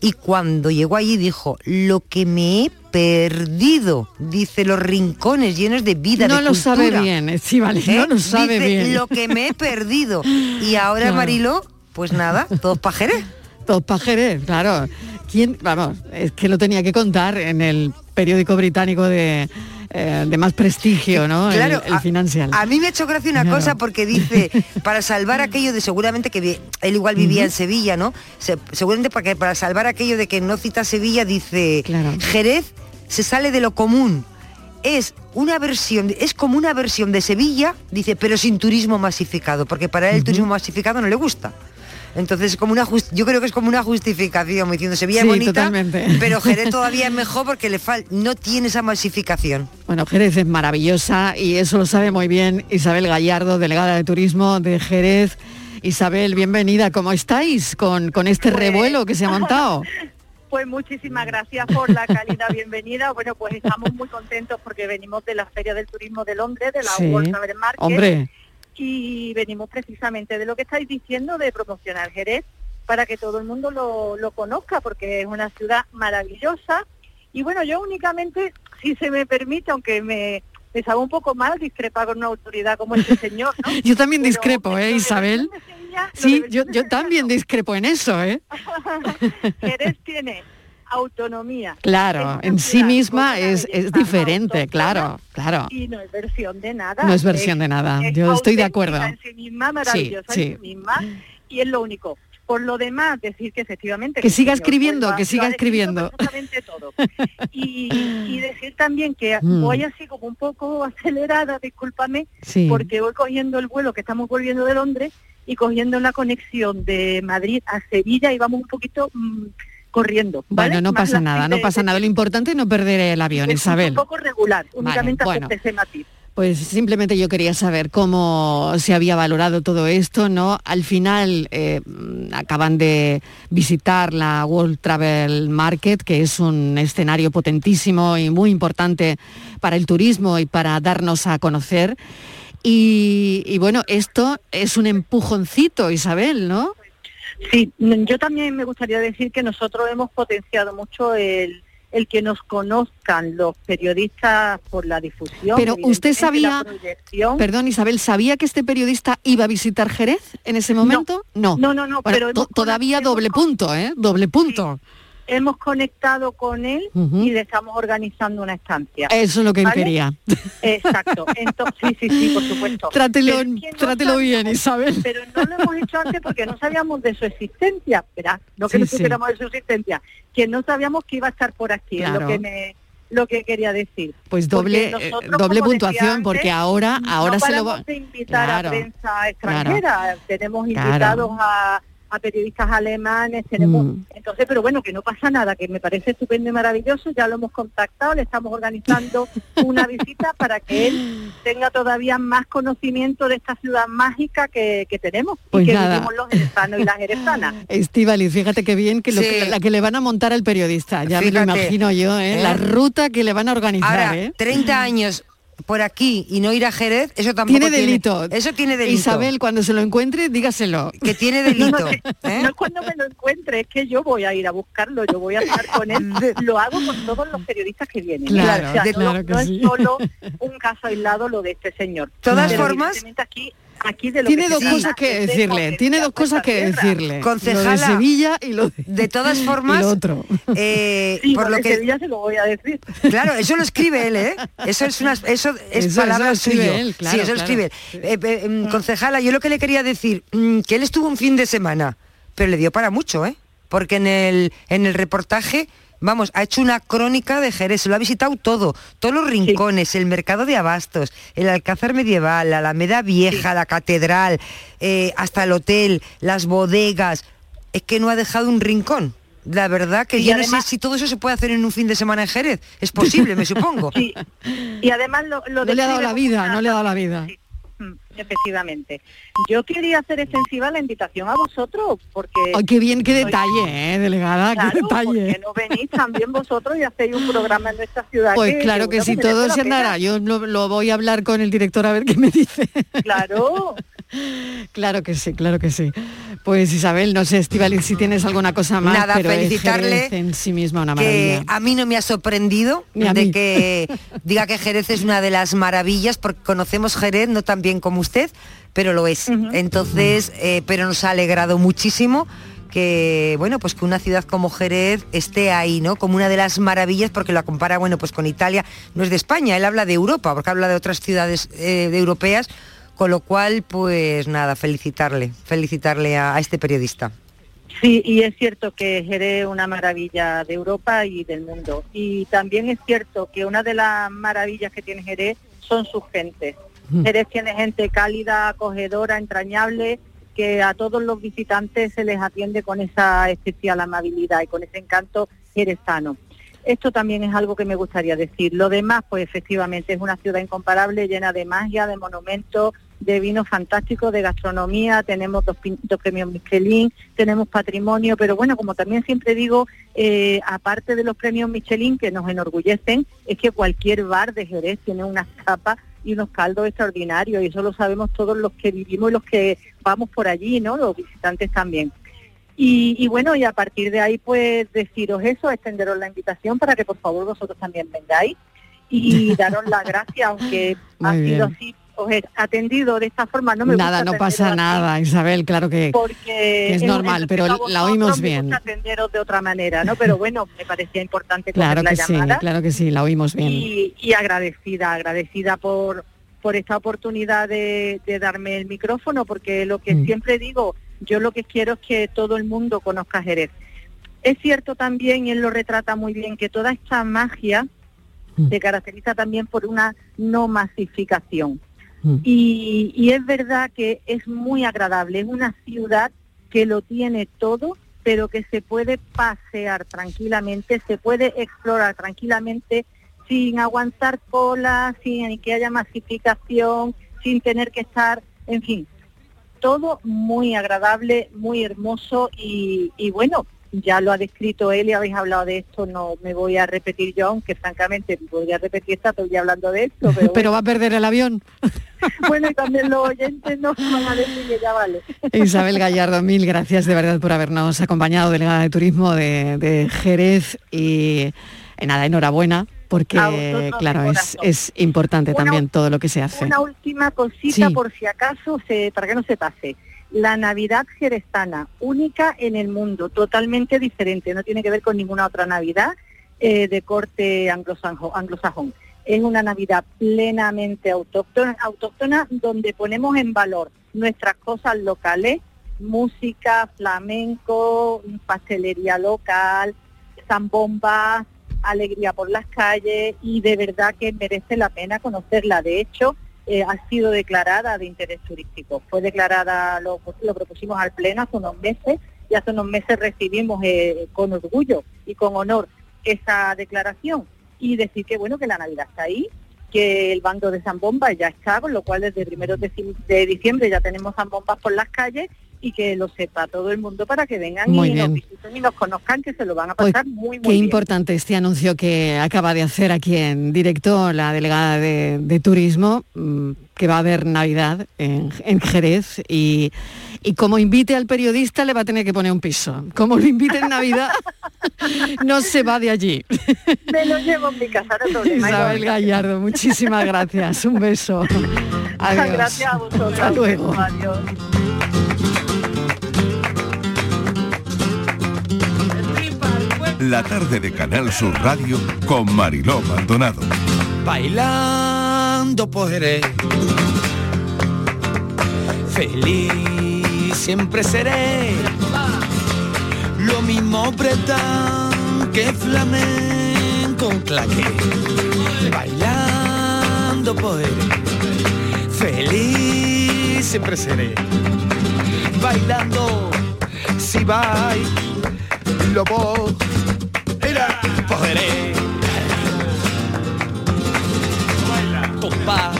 L: Y cuando llegó allí dijo, lo que me he perdido, dice los rincones llenos de vida,
A: No
L: de
A: lo sabe
L: cultura.
A: bien, eh, sí, vale, no lo sabe
L: Dice,
A: bien.
L: Lo que me he perdido. *laughs* Y ahora
A: Claro.
L: Mariló, pues nada, todos pajeres.
A: Todos pajeres, claro. ¿Quién, vamos, es que lo tenía que contar en el periódico británico de, eh, de más prestigio, ¿no?
L: Claro,
A: el, Financial.
L: A mí me ha hecho gracia una
A: Claro.
L: cosa porque dice, *laughs* para salvar aquello de seguramente que él igual vivía en Sevilla, ¿no? Se- seguramente para, que, para salvar aquello de que no cita Sevilla, dice, Jerez se sale de lo común. Es una versión, es como una versión de Sevilla, dice, pero sin turismo masificado, porque para él el turismo masificado no le gusta. Entonces, como una jus- yo creo que es como una justificación, como diciendo Sevilla
A: Sí,
L: es bonita,
A: totalmente.
L: pero Jerez *laughs* todavía es mejor porque le fal no tiene esa masificación.
A: Bueno, Jerez es maravillosa y eso lo sabe muy bien Isabel Gallardo, delegada de turismo de Jerez. Isabel, bienvenida. ¿Cómo estáis con, con este revuelo que se ha montado? *laughs*
O: Pues muchísimas gracias por la cálida bienvenida. Bueno, pues estamos muy contentos porque venimos de la Feria del Turismo de Londres, de la
A: Sí.
O: World Travel Market.
A: Hombre.
O: Y venimos precisamente de lo que estáis diciendo, de promocionar Jerez, para que todo el mundo lo, lo conozca, porque es una ciudad maravillosa. Y bueno, yo únicamente, si se me permite, aunque me, me sabe un poco mal discrepar con una autoridad como este señor, ¿no? *laughs*
A: Yo también discrepo, ¿eh, Isabel?
O: Sevilla,
A: Sí, yo, yo también discrepo en eso, ¿eh? *laughs* *laughs*
O: Jerez tiene autonomía.
A: Claro, en sí misma es, es diferente, claro, claro.
O: Y no es versión de nada.
A: No es versión de nada,
O: es
A: yo estoy de acuerdo.
O: En sí misma, maravillosa
A: Sí,
O: en sí misma. Y es lo único. Por lo demás, decir que efectivamente...
A: Que siga escribiendo, que siga escribiendo.
O: todo. Y, y decir también que *laughs*
A: Mm.
O: voy así como un poco acelerada, discúlpame,
A: Sí.
O: porque voy cogiendo el vuelo que estamos volviendo de Londres y cogiendo la conexión de Madrid a Sevilla y vamos un poquito mm, corriendo. ¿vale?
A: Bueno, no
O: Más
A: pasa nada, no
O: de-
A: pasa nada. Lo importante es no perder el avión,
O: es
A: Isabel.
O: un poco regular, únicamente
A: bueno.
O: ese matiz.
A: Pues simplemente yo quería saber cómo se había valorado todo esto, ¿no? Al final eh, acaban de visitar la World Travel Market, que es un escenario potentísimo y muy importante para el turismo y para darnos a conocer. Y, y bueno, esto es un empujoncito, Isabel, ¿no?
O: Sí, yo también me gustaría decir que nosotros hemos potenciado mucho el, el que nos conozcan los periodistas por la difusión.
A: Pero usted sabía, perdón Isabel, ¿sabía que este periodista iba a visitar Jerez en ese momento? No.
O: No, no, no,
A: Bueno,
O: pero
A: todavía doble punto, ¿eh? Doble punto.
O: Hemos conectado con él y le estamos organizando una estancia.
A: Eso es lo que él
O: ¿Vale?
A: quería.
O: Exacto. Entonces, sí, sí, sí, por supuesto.
A: Trátelo,
O: no
A: trátelo bien, Isabel.
O: Pero no lo hemos hecho antes porque no sabíamos de su existencia, ¿verdad? No que
A: Sí,
O: no
A: sí.
O: supiéramos de su existencia, que no sabíamos que iba a estar por aquí, es lo que me lo que quería decir.
A: Pues doble, eh,
O: nosotros,
A: doble puntuación,
O: antes,
A: porque ahora, ahora
O: no
A: se lo va.
O: de invitar
A: Claro,
O: a prensa extranjera, tenemos invitados a, a periodistas alemanes, tenemos
A: Mm.
O: entonces, pero bueno, que no pasa nada, que me parece estupendo y maravilloso, ya lo hemos contactado, le estamos organizando *laughs* una visita para que él tenga todavía más conocimiento de esta ciudad mágica que, que tenemos
A: Pues
O: y que
A: nada.
O: vivimos los jerezanos y las jerezanas. *laughs*
A: Estivali, fíjate qué bien que, lo
L: Sí.
A: que- la que le van a montar al periodista, ya me lo imagino yo, ¿eh?
L: ¿Eh?
A: La ruta que le van a organizar,
L: Ahora,
A: ¿eh?
L: 30 años por aquí y no ir a Jerez, eso tampoco
A: Tiene delito.
L: Eso tiene delito.
A: Isabel, cuando se lo encuentre, dígaselo.
L: Que tiene *laughs* delito.
O: no,
L: ¿eh?
O: no es cuando me lo encuentre, es que yo voy a ir a buscarlo, yo voy a estar con él. *laughs* Lo hago con todos los periodistas que vienen.
A: Claro,
O: O sea, no-
A: claro que
O: no,
A: sí.
O: es solo un caso aislado lo de este señor.
L: Todas
O: Pero
L: formas-
O: aquí, aquí de lo
A: Tiene
O: que
A: dos
O: se
A: cosas que decirle, tiene dos cosas que decirle. Lo de
L: Concejala,
A: Sevilla y lo de...
L: De todas *laughs*
A: y
L: formas,
A: lo otro.
L: eh, *laughs*
O: Sí,
L: por
O: lo
L: que
O: Sevilla se lo voy a decir.
L: Claro, eso lo escribe él, ¿eh? Eso es una, eso es
A: Eso-
L: palabra
A: eso
L: suyo.
A: él, claro,
L: sí, eso lo
A: claro.
L: escribe. él. Eh, eh, mm, concejala, yo lo que le quería decir, mm, que él estuvo un fin de semana, pero le dio para mucho, ¿eh? porque en el, en el reportaje vamos, ha hecho una crónica de Jerez, lo ha visitado todo, todos los rincones, el mercado de abastos, el alcázar medieval, la Alameda Vieja, la catedral, eh, hasta el hotel, las bodegas. Es que no ha dejado un rincón. La verdad que
O: Y
L: yo no sé si todo eso se puede hacer en un fin de semana en Jerez. Es posible, me *laughs* supongo.
O: Sí. Y además lo, lo
A: No le ha dado la vida,
O: una-
A: no le ha dado la vida.
O: Efectivamente. Yo quería hacer extensiva la invitación a vosotros porque...
A: Ay, qué bien, qué detalle, ¿eh, delegada,
O: Claro,
A: qué detalle.
O: no venís también vosotros y hacéis un programa en nuestra ciudad.
A: Pues claro que sí,
O: seguro
A: todo se andará. Yo lo, lo voy a hablar con el director a ver qué me dice.
O: Claro.
A: Claro que sí, claro que sí. Pues Isabel, no sé, Estivali, si tienes alguna cosa más,
L: Nada,
A: pero
L: felicitarle
A: en sí misma una
L: que
A: maravilla.
L: a mí no me ha sorprendido de que *laughs* diga que Jerez es una de las maravillas, porque conocemos Jerez no tan bien como usted, pero lo es. Entonces, eh, pero nos ha alegrado muchísimo que bueno pues que una ciudad como Jerez esté ahí no como una de las maravillas porque la compara bueno pues con Italia no es de España él habla de Europa porque habla de otras ciudades eh, de europeas con lo cual pues nada felicitarle felicitarle a- a este periodista
O: Sí, y es cierto que Jerez es una maravilla de Europa y del mundo. Y también es cierto que una de las maravillas que tiene Jerez son sus gentes.
A: Mm.
O: Jerez tiene gente cálida, acogedora, entrañable, que a todos los visitantes se les atiende con esa especial amabilidad y con ese encanto jerezano. Esto también es algo que me gustaría decir. Lo demás, pues efectivamente es una ciudad incomparable, llena de magia, de monumentos, de vinos fantásticos, de gastronomía, tenemos dos, dos premios Michelin, tenemos patrimonio, pero bueno, como también siempre digo, eh, aparte de los premios Michelin que nos enorgullecen, es que cualquier bar de Jerez tiene unas tapas y unos caldos extraordinarios, y eso lo sabemos todos los que vivimos y los que vamos por allí, ¿no? Los visitantes también. Y, y bueno, y a partir de ahí, pues deciros eso, extenderos la invitación para que por favor vosotros también vengáis y *laughs* daros las gracias, aunque ha sido
A: bien.
O: así, os he atendido de esta forma, no me
A: nada,
O: gusta
A: no pasa
O: así,
A: nada, Isabel, claro que,
O: porque
A: que es normal,
O: en
A: pero la oímos
O: me
A: bien.
O: gusta atenderos de otra manera, ¿no? Pero bueno, me parecía importante
A: Claro
O: la
A: que sí,
O: llamada
A: claro que sí, la oímos bien.
O: y, y agradecida, agradecida por, por esta oportunidad de, de darme el micrófono, porque lo que
A: Mm.
O: siempre digo, yo lo que quiero es que todo el mundo conozca Jerez. Es cierto también, y él lo retrata muy bien, que toda esta magia
A: Mm.
O: se caracteriza también por una no masificación.
A: Mm.
O: Y, y es verdad que es muy agradable, es una ciudad que lo tiene todo, pero que se puede pasear tranquilamente, se puede explorar tranquilamente sin aguantar cola, sin que haya masificación, sin tener que estar, en fin, todo muy agradable, muy hermoso y, y bueno, ya lo ha descrito él y habéis hablado de esto, no me voy a repetir yo, aunque francamente podría repetir esta, estoy hablando de esto, *laughs* pero
A: Pero va a perder el avión. *laughs*
O: bueno, y también los oyentes no van a decir que ya vale. *laughs*
A: Isabel Gallardo, mil gracias de verdad por habernos acompañado, delegada de turismo de, de Jerez y eh, nada, enhorabuena, porque claro, es, es importante
O: Una-
A: también todo lo que se hace.
O: Una última cosita
A: Sí.
O: por si acaso, se, para que no se pase. La Navidad jerezana, única en el mundo, totalmente diferente, no tiene que ver con ninguna otra Navidad eh, de corte anglosajón. Es una Navidad plenamente autóctona, autóctona donde ponemos en valor nuestras cosas locales, música, flamenco, pastelería local, zambombas, alegría por las calles y de verdad que merece la pena conocerla. De hecho, eh, ha sido declarada de interés turístico. Fue declarada, lo, propusimos al Pleno hace unos meses y hace unos meses recibimos eh, con orgullo y con honor esa declaración y decir que bueno que la Navidad está ahí, que el bando de Zambomba ya está, con lo cual desde primeros de, de diciembre ya tenemos Zambombas por las calles y que lo sepa todo el mundo para que vengan
A: Muy
O: y
A: bien.
O: nos visiten y nos conozcan, que se lo van a
A: Pues,
O: pasar muy, muy
A: Qué
O: bien.
A: importante este anuncio que acaba de hacer aquí en directo la delegada de, de turismo, mm, que va a haber Navidad en, en Jerez y, y como invite al periodista le va a tener que poner un piso. Como lo invite en Navidad, *laughs* no se va de allí.
O: Me lo llevo en mi casa, no.
A: Isabel Gallardo, muchísimas gracias. Un beso. Adiós.
O: Gracias a vosotros.
A: Hasta luego.
O: Adiós.
B: La tarde de Canal Sur Radio con Mariló Maldonado.
P: bailando Jerez. Feliz siempre seré, lo mismo bretan que flamenco claque, bailando poder, feliz siempre seré, bailando si vai, lo Compás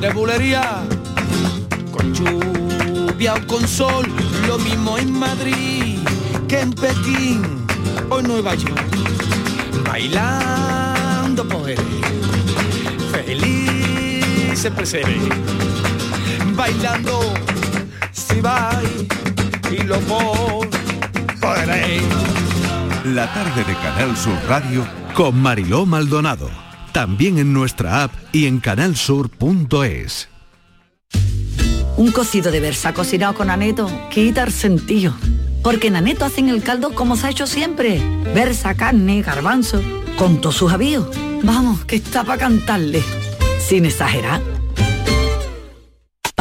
P: de bulería, con lluvia o con sol, lo mismo en Madrid que en Pekín o en Nueva York. Bailando poder, feliz siempre seré. Bailando si va y lo podré.
B: La tarde de Canal Sur Radio con Mariló Maldonado. También en nuestra app y en canalsur.es.
Q: Un cocido de versa cocinado con aneto quita el sentido. Porque en aneto hacen el caldo como se ha hecho siempre. Versa, carne, garbanzo, con todos sus avíos. Vamos, que está para cantarle. Sin exagerar.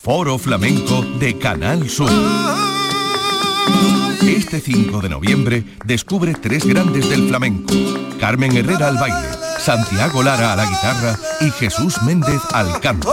B: Foro Flamenco de Canal Sur. Este 5 de noviembre descubre tres grandes del flamenco. Carmen Herrera al baile, Santiago Lara a la guitarra y Jesús Méndez al canto.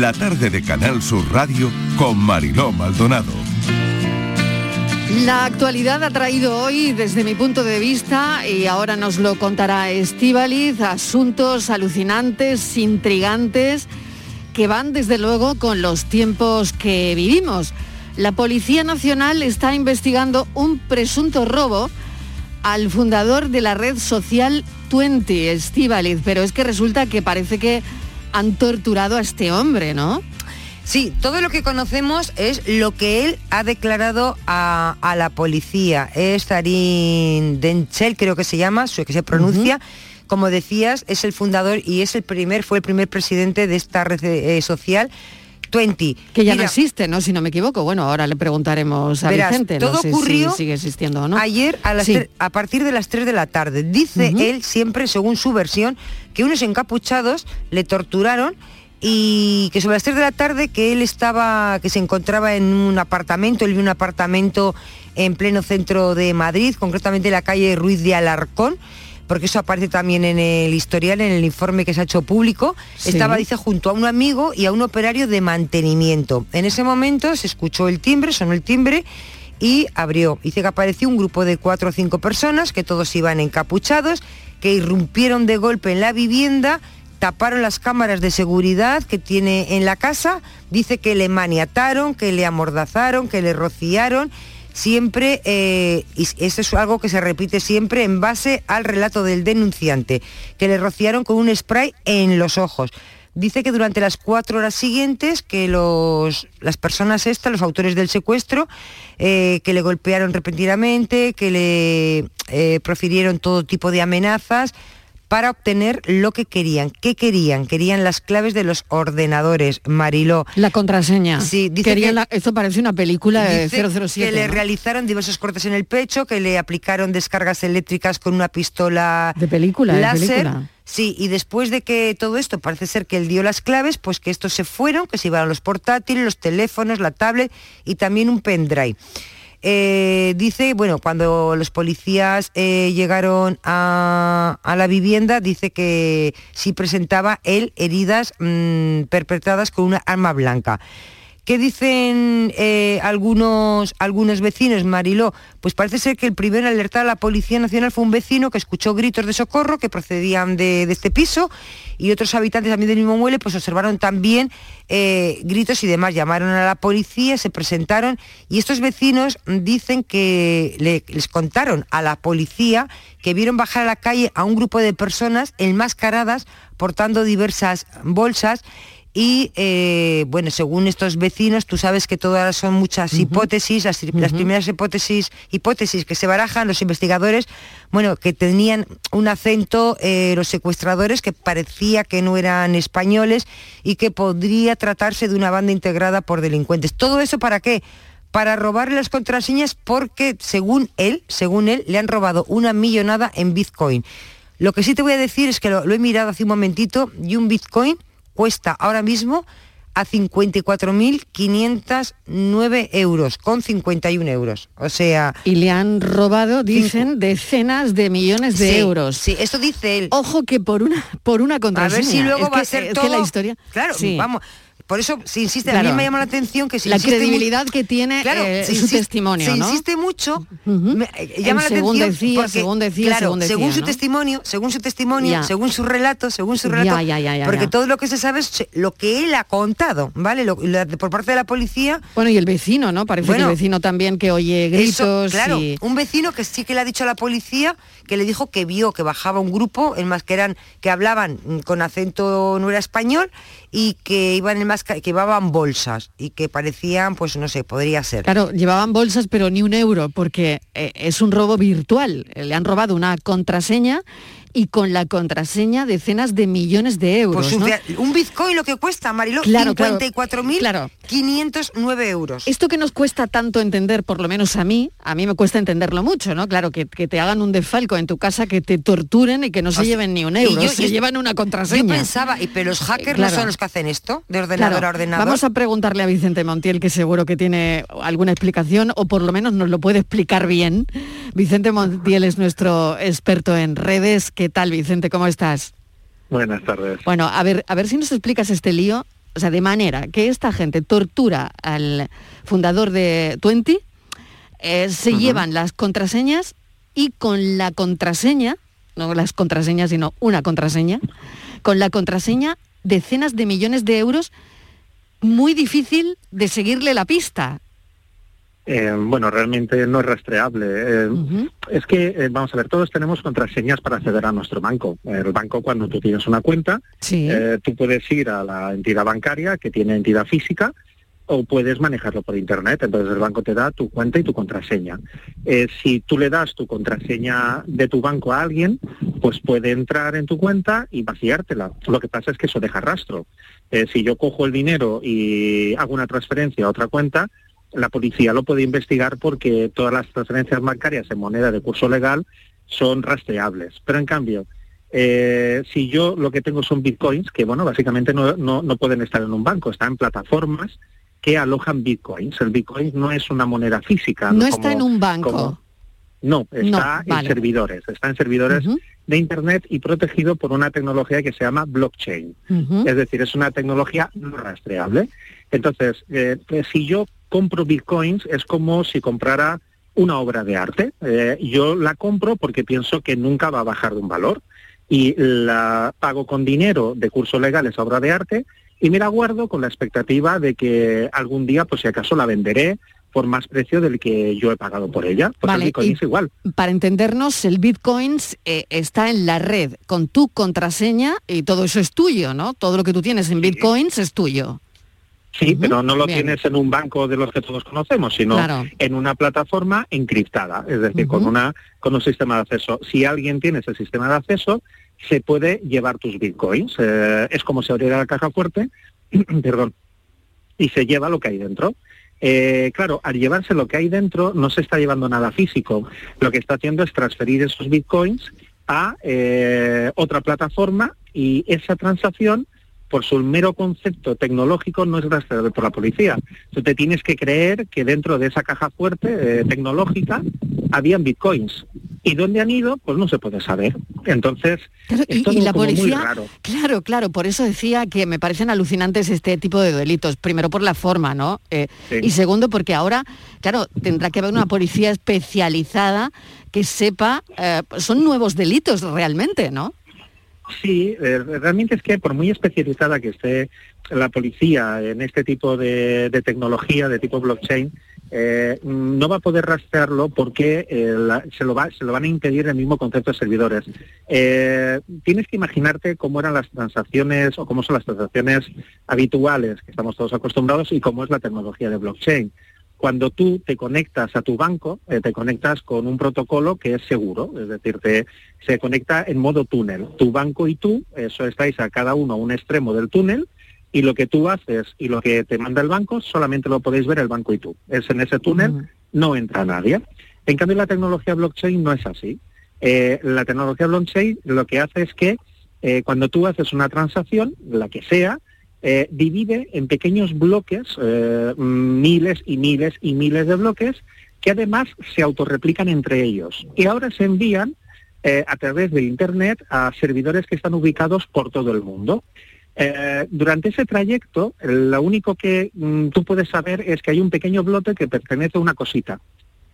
B: La tarde de Canal Sur Radio con Mariló Maldonado.
A: La actualidad ha traído hoy, desde mi punto de vista, y ahora nos lo contará Estíbaliz, asuntos alucinantes, intrigantes, que van desde luego con los tiempos que vivimos. La Policía Nacional está investigando un presunto robo al fundador de la red social Twenty, Estíbaliz, pero es que resulta que parece que han torturado a este hombre, ¿no?
L: Sí, todo lo que conocemos es lo que él ha declarado a, a la policía. Es Darín Denchel, creo que se llama, que se pronuncia. Como decías, es el fundador y es el primer, fue el primer presidente de esta red eh, social. 20.
A: Que ya no existe, ¿no? Si no me equivoco. Bueno, ahora le preguntaremos a
L: Verás,
A: Vicente.
L: todo
A: no sé
L: ocurrió
A: si sigue existiendo o no.
L: Ayer a, las
A: Sí.
L: tre- a partir de las 3 de la tarde. Dice él, siempre según su versión, que unos encapuchados le torturaron y que sobre las 3 de la tarde que él estaba, que se encontraba en un apartamento, él vio un apartamento en pleno centro de Madrid, concretamente en la calle Ruiz de Alarcón, porque eso aparece también en el historial, en el informe que se ha hecho público,
A: Sí.
L: estaba, dice, junto a un amigo y a un operario de mantenimiento. En ese momento se escuchó el timbre, sonó el timbre y abrió. Dice que apareció un grupo de cuatro o cinco personas, que todos iban encapuchados, que irrumpieron de golpe en la vivienda, taparon las cámaras de seguridad que tiene en la casa, dice que le maniataron, que le amordazaron, que le rociaron, siempre, eh, y eso es algo que se repite siempre en base al relato del denunciante, que le rociaron con un spray en los ojos. Dice que durante las cuatro horas siguientes que los, las personas estas, los autores del secuestro, eh, que le golpearon repentinamente, que le eh, profirieron todo tipo de amenazas para obtener lo que querían. ¿Qué querían? Querían las claves de los ordenadores, Mariló.
A: La contraseña.
L: Sí, dice
A: Querían
L: que-
A: la- esto parece una película de
L: Dice
A: 007.
L: Que le
A: ¿no?
L: realizaron diversos cortes en el pecho, que le aplicaron descargas eléctricas con una pistola
A: De película, de
L: láser.
A: película.
L: Sí, y después de que todo esto parece ser que él dio las claves, pues que estos se fueron, que se iban los portátiles, los teléfonos, la tablet y también un pendrive. Eh, dice, bueno, cuando los policías eh, llegaron a, la vivienda, dice que sí presentaba él heridas mm, perpetradas con una arma blanca. ¿Qué dicen eh, algunos, algunos vecinos, Mariló? Pues parece ser que el primero en alertar a la Policía Nacional fue un vecino que escuchó gritos de socorro que procedían de, este piso y otros habitantes también del mismo mueble pues observaron también eh, gritos y demás. Llamaron a la policía, se presentaron y estos vecinos dicen que le- les contaron a la policía que vieron bajar a la calle a un grupo de personas enmascaradas portando diversas bolsas y eh, bueno, según estos vecinos, tú sabes que todas son muchas hipótesis, las, las primeras hipótesis, hipótesis que se barajan los investigadores, bueno, que tenían un acento eh, los secuestradores que parecía que no eran españoles y que podría tratarse de una banda integrada por delincuentes. ¿Todo eso para qué? Para robarle las contraseñas porque según él, según él, le han robado una millonada en Bitcoin. Lo que sí te voy a decir es que lo, lo he mirado hace un momentito y un Bitcoin cuesta ahora mismo a 54.509 euros, con 51 euros. O sea...
A: Y le han robado, dicen, decenas de millones de
L: Sí,
A: euros.
L: Sí, esto dice él.
A: Ojo que por una, por una
L: A
A: contraseña.
L: ver si luego
A: Es
L: va a ser
A: es
L: todo...
A: que la historia...
L: Claro,
A: Sí.
L: vamos... Por eso se insiste, a
A: Claro.
L: mí me llama la atención que se
A: La credibilidad que tiene eh,
L: se
A: su
L: insiste-
A: testimonio,
L: se
A: ¿no?
L: insiste mucho, me- eh, llama la
A: según
L: atención
A: decía,
L: porque,
A: según decía,
L: claro,
A: según decía,
L: su
A: ¿no?
L: testimonio, según su testimonio,
A: Ya.
L: según su relato, según su relato,
A: ya, ya, ya,
L: porque todo lo que se sabe es lo que él ha contado, ¿vale? Lo- por parte de la policía,
A: Bueno, y el vecino, ¿no? Parece
L: Bueno,
A: que el vecino también que oye gritos
L: eso, claro,
A: y...
L: un vecino que sí que le ha dicho a la policía que le dijo que vio que bajaba un grupo, en más que eran que hablaban mm, con acento no era español y que iban en que llevaban bolsas y que parecían, pues no sé, podría ser.
A: Claro, llevaban bolsas pero ni un euro porque eh, es un robo virtual. Eh, Le han robado una contraseña y con la contraseña decenas de millones de euros.
L: Pues un,
A: ¿no?
L: un bitcoin lo que cuesta, Mariló,
A: Claro, claro,
L: 54.509 euros.
A: Esto que nos cuesta tanto entender, por lo menos a mí, a mí me cuesta entenderlo mucho, ¿no? Claro, que, que te hagan un desfalco en tu casa, que te torturen y que no se
L: O sea,
A: lleven ni un euro,
L: yo-
A: se llevan una
L: Yo
A: contraseña.
L: pensaba, y pero los hackers
A: claro.
L: no son los que hacen esto, de ordenador
A: Claro,
L: a ordenador.
A: Vamos a preguntarle a Vicente Montiel, que seguro que tiene alguna explicación, o por lo menos nos lo puede explicar bien. Vicente Montiel es nuestro experto en redes. ¿Qué tal, Vicente? ¿Cómo estás?
R: Buenas tardes.
A: Bueno, a ver, a ver si nos explicas este lío, o sea, de manera que esta gente tortura al fundador de Twenty, eh, se llevan las contraseñas y con la contraseña, no las contraseñas, sino una contraseña, con la contraseña decenas de millones de euros, muy difícil de seguirle la pista.
R: Eh, bueno, realmente no es rastreable. Eh, Es que, eh, vamos a ver, todos tenemos contraseñas para acceder a nuestro banco. El banco, cuando tú tienes una cuenta, eh, tú puedes ir a la entidad bancaria que tiene entidad física o puedes manejarlo por internet. Entonces el banco te da tu cuenta y tu contraseña. Eh, si tú le das tu contraseña de tu banco a alguien, pues puede entrar en tu cuenta y vaciártela. Lo que pasa es que eso deja rastro. Eh, si yo cojo el dinero y hago una transferencia a otra cuenta, la policía lo puede investigar porque todas las transferencias bancarias en moneda de curso legal son rastreables. Pero en cambio, eh, si yo lo que tengo son bitcoins, que bueno, básicamente no, no, no pueden estar en un banco, están en plataformas que alojan bitcoins. El bitcoin no es una moneda física.
A: No está en un banco.
R: como- no, está
A: No, vale.
R: en servidores, está en servidores de Internet y protegido por una tecnología que se llama blockchain. Es decir, es una tecnología no rastreable. Entonces, eh, pues, si yo compro bitcoins es como si comprara una obra de arte. Eh, yo la compro porque pienso que nunca va a bajar de un valor y la pago con dinero de curso legal esa obra de arte y me la guardo con la expectativa de que algún día, pues si acaso la venderé por más precio del que yo he pagado por ella. Pues
A: Vale,
R: el bitcoin es igual.
A: Para entendernos, el Bitcoin eh, está en la red con tu contraseña y todo eso es tuyo, ¿no? Todo lo que tú tienes en Bitcoins es tuyo.
R: Sí, pero no lo
A: bien.
R: tienes en un banco de los que todos conocemos, sino
A: Claro.
R: en una plataforma encriptada, es decir, con una con un sistema de acceso. Si alguien tiene ese sistema de acceso, se puede llevar tus bitcoins. Eh, es como si abriera la caja fuerte, *clears throat* perdón, y se lleva lo que hay dentro. Eh, claro, al llevarse lo que hay dentro no se está llevando nada físico. Lo que está haciendo es transferir esos bitcoins a eh, otra plataforma y esa transacción por su mero concepto tecnológico no es rastreable por la policía. Entonces te tienes que creer que dentro de esa caja fuerte eh, tecnológica habían bitcoins. ¿Y dónde han ido? Pues no se puede saber. Entonces, es todo
A: y la
R: como muy
A: policía,
R: raro.
A: claro, claro, por eso decía que me parecen alucinantes este tipo de delitos. Primero por la forma, ¿no? Eh,
R: Sí.
A: Y segundo porque ahora, claro, tendrá que haber una policía especializada que sepa, eh, son nuevos delitos realmente, ¿no?
R: Sí, eh, realmente es que por muy especializada que esté la policía en este tipo de, tecnología, de tipo blockchain, eh, no va a poder rastrearlo porque eh, se, lo van a impedir el mismo concepto de servidores. Tienes que imaginarte cómo eran las transacciones o cómo son las transacciones habituales que estamos todos acostumbrados y cómo es la tecnología de blockchain. Cuando tú te conectas a tu banco, eh, te conectas con un protocolo que es seguro, es decir, te- se conecta en modo túnel. Tu banco y tú, eso estáis a cada uno a un extremo del túnel, y lo que tú haces y lo que te manda el banco solamente lo podéis ver el banco y tú. Es en ese túnel, no entra nadie. En cambio, la tecnología blockchain no es así. Eh, la tecnología blockchain lo que hace es que eh, cuando tú haces una transacción, la que sea, eh, divide en pequeños bloques, eh, miles y miles y miles de bloques, que además se autorreplican entre ellos. Y ahora se envían eh, a través de Internet a servidores que están ubicados por todo el mundo. Durante ese trayecto, lo único que mm, tú puedes saber es que hay un pequeño bloque que pertenece a una cosita.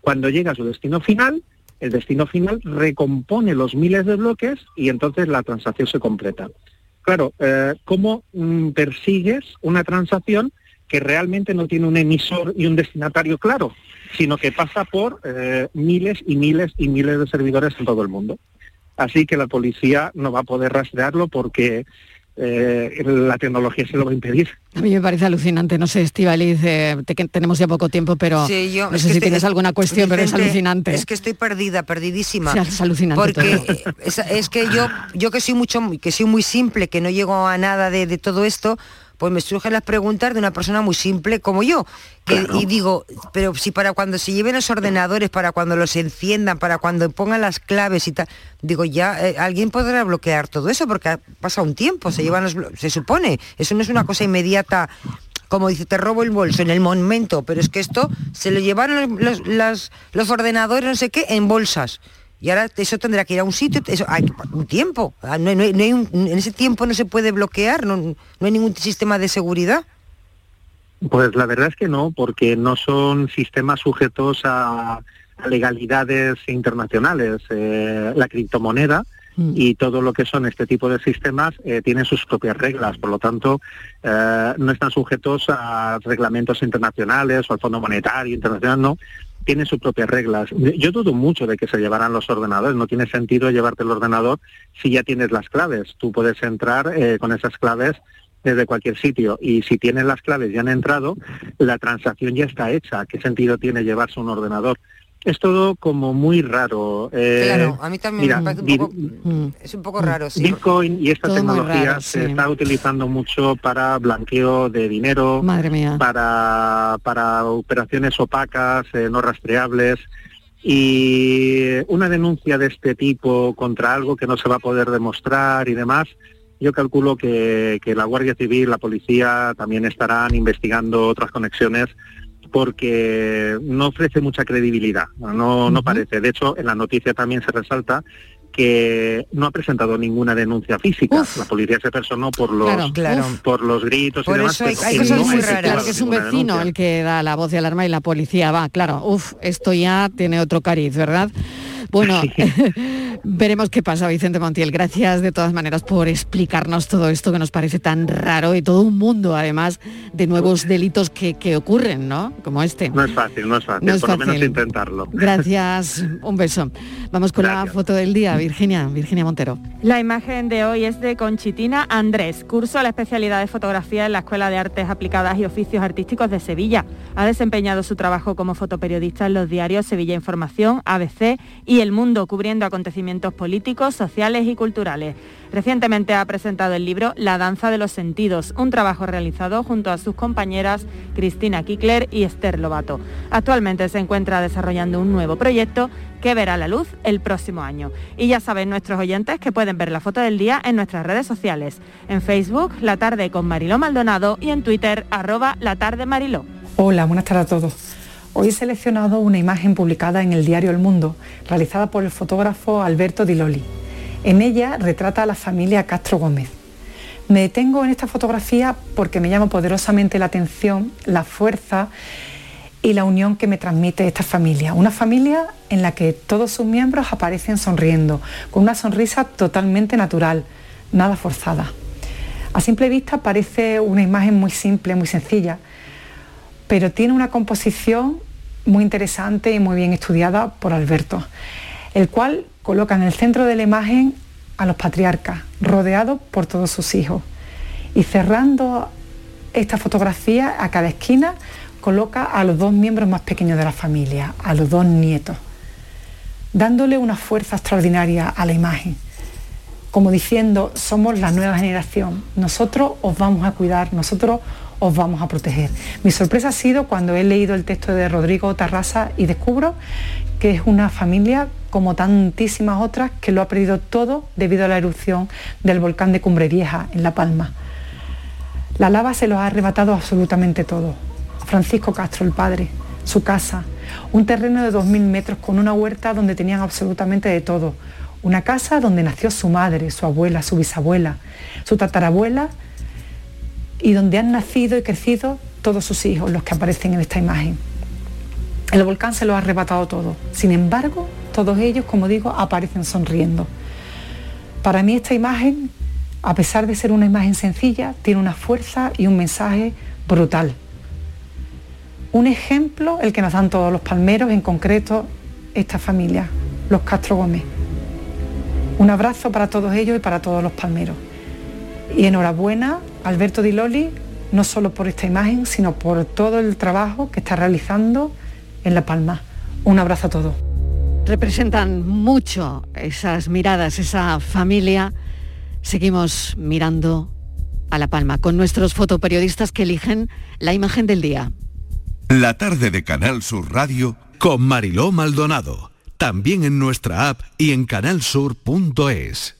R: Cuando llega a su destino final, el destino final recompone los miles de bloques y entonces la transacción se completa. Claro, eh, ¿cómo mm, persigues una transacción que realmente no tiene un emisor y un destinatario claro, sino que pasa por eh, miles y miles y miles de servidores en todo el mundo? Así que la policía no va a poder rastrearlo porque eh, la tecnología se lo va a impedir.
A: A mí me parece alucinante, no sé, Estivaliz, eh, te- tenemos ya poco tiempo, pero
L: Sí, yo-
A: no sé si
L: estoy-
A: tienes alguna cuestión, pero es alucinante.
L: Es que estoy perdida, perdidísima.
A: Sí, es alucinante
L: Porque
A: todo.
L: es, es que yo, yo que soy mucho, que soy muy simple, que no llego a nada de, de todo esto, pues me surgen las preguntas de una persona muy simple como yo. Que, Y digo, pero si para cuando se lleven los ordenadores, para cuando los enciendan, para cuando pongan las claves y tal, digo, ya eh, alguien podrá bloquear todo eso porque ha pasado un tiempo, se llevan los, se supone, eso no es una cosa inmediata como dice, te robo el bolso en el momento, pero es que esto se lo llevaron los, los, las- los ordenadores, no sé qué, en bolsas. Y ahora eso tendrá que ir a un sitio, eso, hay un tiempo. Ah, no no hay- no hay un- en ese tiempo no se puede bloquear, no, no hay ningún sistema de seguridad.
R: Pues la verdad es que no, porque no son sistemas sujetos a, a legalidades internacionales. Eh, la criptomoneda y todo lo que son este tipo de sistemas eh, tienen sus propias reglas, por lo tanto eh, no están sujetos a reglamentos internacionales o al Fondo Monetario Internacional, no, tienen sus propias reglas. Yo dudo mucho de que se llevaran los ordenadores, no tiene sentido llevarte el ordenador si ya tienes las claves. Tú puedes entrar eh, con esas claves desde cualquier sitio y si tienen las claves y han entrado, la transacción ya está hecha. ¿Qué sentido tiene llevarse un ordenador? Es todo como muy raro. Eh,
L: claro, a mí también
R: mira,
L: me parece un poco, es un poco raro, sí.
R: Bitcoin y esta
L: Todo
R: tecnología
L: raro,
R: se
L: sí.
R: está utilizando mucho para blanqueo de dinero,
A: Madre mía.
R: para, para operaciones opacas, eh, no rastreables. Y una denuncia de este tipo contra algo que no se va a poder demostrar y demás, yo calculo que, que la Guardia Civil, la policía también estarán investigando otras conexiones porque no ofrece mucha credibilidad, no, no parece. De hecho, en la noticia también se resalta que no ha presentado ninguna denuncia física. La policía se personó por los,
A: Claro, claro.
R: por los gritos
A: Por
R: y demás.
A: eso hay, hay cosas
R: no
A: muy raras. es un vecino
R: denuncia.
A: el que da la voz de alarma y la policía va, claro. Uf, esto ya tiene otro cariz, ¿verdad? Bueno, *laughs* veremos qué pasa, Vicente Montiel. Gracias de todas maneras por explicarnos todo esto que nos parece tan raro y todo un mundo, además, de nuevos delitos que, que ocurren, ¿no? Como este.
R: No es fácil, no es fácil,
A: No es
R: por lo menos
A: fácil.
R: intentarlo. *laughs*
A: Gracias, un beso. Vamos con la foto del día, Virginia, Virginia Montero.
S: La imagen de hoy es de Conchitina Andrés, curso la especialidad de fotografía en la Escuela de Artes Aplicadas y Oficios Artísticos de Sevilla. Ha desempeñado su trabajo como fotoperiodista en los diarios Sevilla Información, ABC y El Mundo, cubriendo acontecimientos políticos, sociales y culturales. Recientemente ha presentado el libro La danza de los sentidos, un trabajo realizado junto a sus compañeras Cristina Kickler y Esther Lobato. Actualmente se encuentra desarrollando un nuevo proyecto que verá la luz el próximo año. Y ya saben nuestros oyentes que pueden ver la foto del día en nuestras redes sociales, en Facebook, La Tarde con Mariló Maldonado y en Twitter, arroba La Tarde Mariló.
T: Hola, buenas tardes a todos. Hoy he seleccionado una imagen publicada en el diario El Mundo, realizada por el fotógrafo Alberto Di Loli. En ella retrata a la familia Castro Gómez. Me detengo en esta fotografía porque me llama poderosamente la atención la fuerza y la unión que me transmite esta familia. Una familia en la que todos sus miembros aparecen sonriendo, con una sonrisa totalmente natural, nada forzada. A simple vista parece una imagen muy simple, muy sencilla, pero tiene una composición muy interesante y muy bien estudiada por Alberto, el cual coloca en el centro de la imagen a los patriarcas, rodeados por todos sus hijos. Y cerrando esta fotografía, a cada esquina coloca a los dos miembros más pequeños de la familia, a los dos nietos, dándole una fuerza extraordinaria a la imagen, como diciendo, somos la nueva generación, nosotros os vamos a cuidar, nosotros os vamos a proteger. Mi sorpresa ha sido cuando he leído el texto de Rodrigo Tarrasa y descubro que es una familia como tantísimas otras que lo ha perdido todo debido a la erupción del volcán de Cumbre Vieja en La Palma. La lava se los ha arrebatado absolutamente todo. Francisco Castro, el padre, su casa, un terreno de 2.000 metros con una huerta donde tenían absolutamente de todo. Una casa donde nació su madre, su abuela, su bisabuela, su tatarabuela y donde han nacido y crecido todos sus hijos, los que aparecen en esta imagen. El volcán se lo ha arrebatado todo. Sin embargo, todos ellos, como digo, aparecen sonriendo. Para mí esta imagen, a pesar de ser una imagen sencilla, tiene una fuerza y un mensaje brutal. Un ejemplo, el que nos dan todos los palmeros, en concreto esta familia, los Castro Gómez. Un abrazo para todos ellos y para todos los palmeros. Y enhorabuena, Alberto Di Loli, no solo por esta imagen, sino por todo el trabajo que está realizando en La Palma. Un abrazo a todos.
A: Representan mucho esas miradas, esa familia. Seguimos mirando a La Palma con nuestros fotoperiodistas que eligen la imagen del día.
B: La tarde de Canal Sur Radio con Mariló Maldonado. También en nuestra app y en canalsur.es.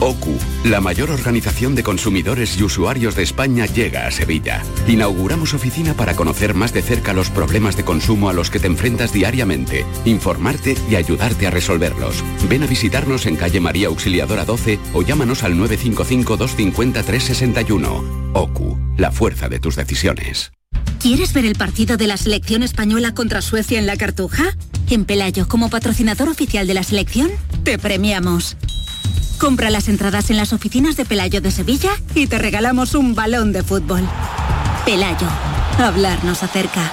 U: OCU, la mayor organización de consumidores y usuarios de España, llega a Sevilla. Inauguramos oficina para conocer más de cerca los problemas de consumo a los que te enfrentas diariamente, informarte y ayudarte a resolverlos. Ven a visitarnos en calle María Auxiliadora 12 o llámanos al 955-250-361. OCU, la fuerza de tus decisiones.
V: ¿Quieres ver el partido de la selección española contra Suecia en la Cartuja? En Pelayo, como patrocinador oficial de la selección, te premiamos. Compra las entradas en las oficinas de Pelayo de Sevilla y te regalamos un balón de fútbol. Pelayo, hablarnos acerca.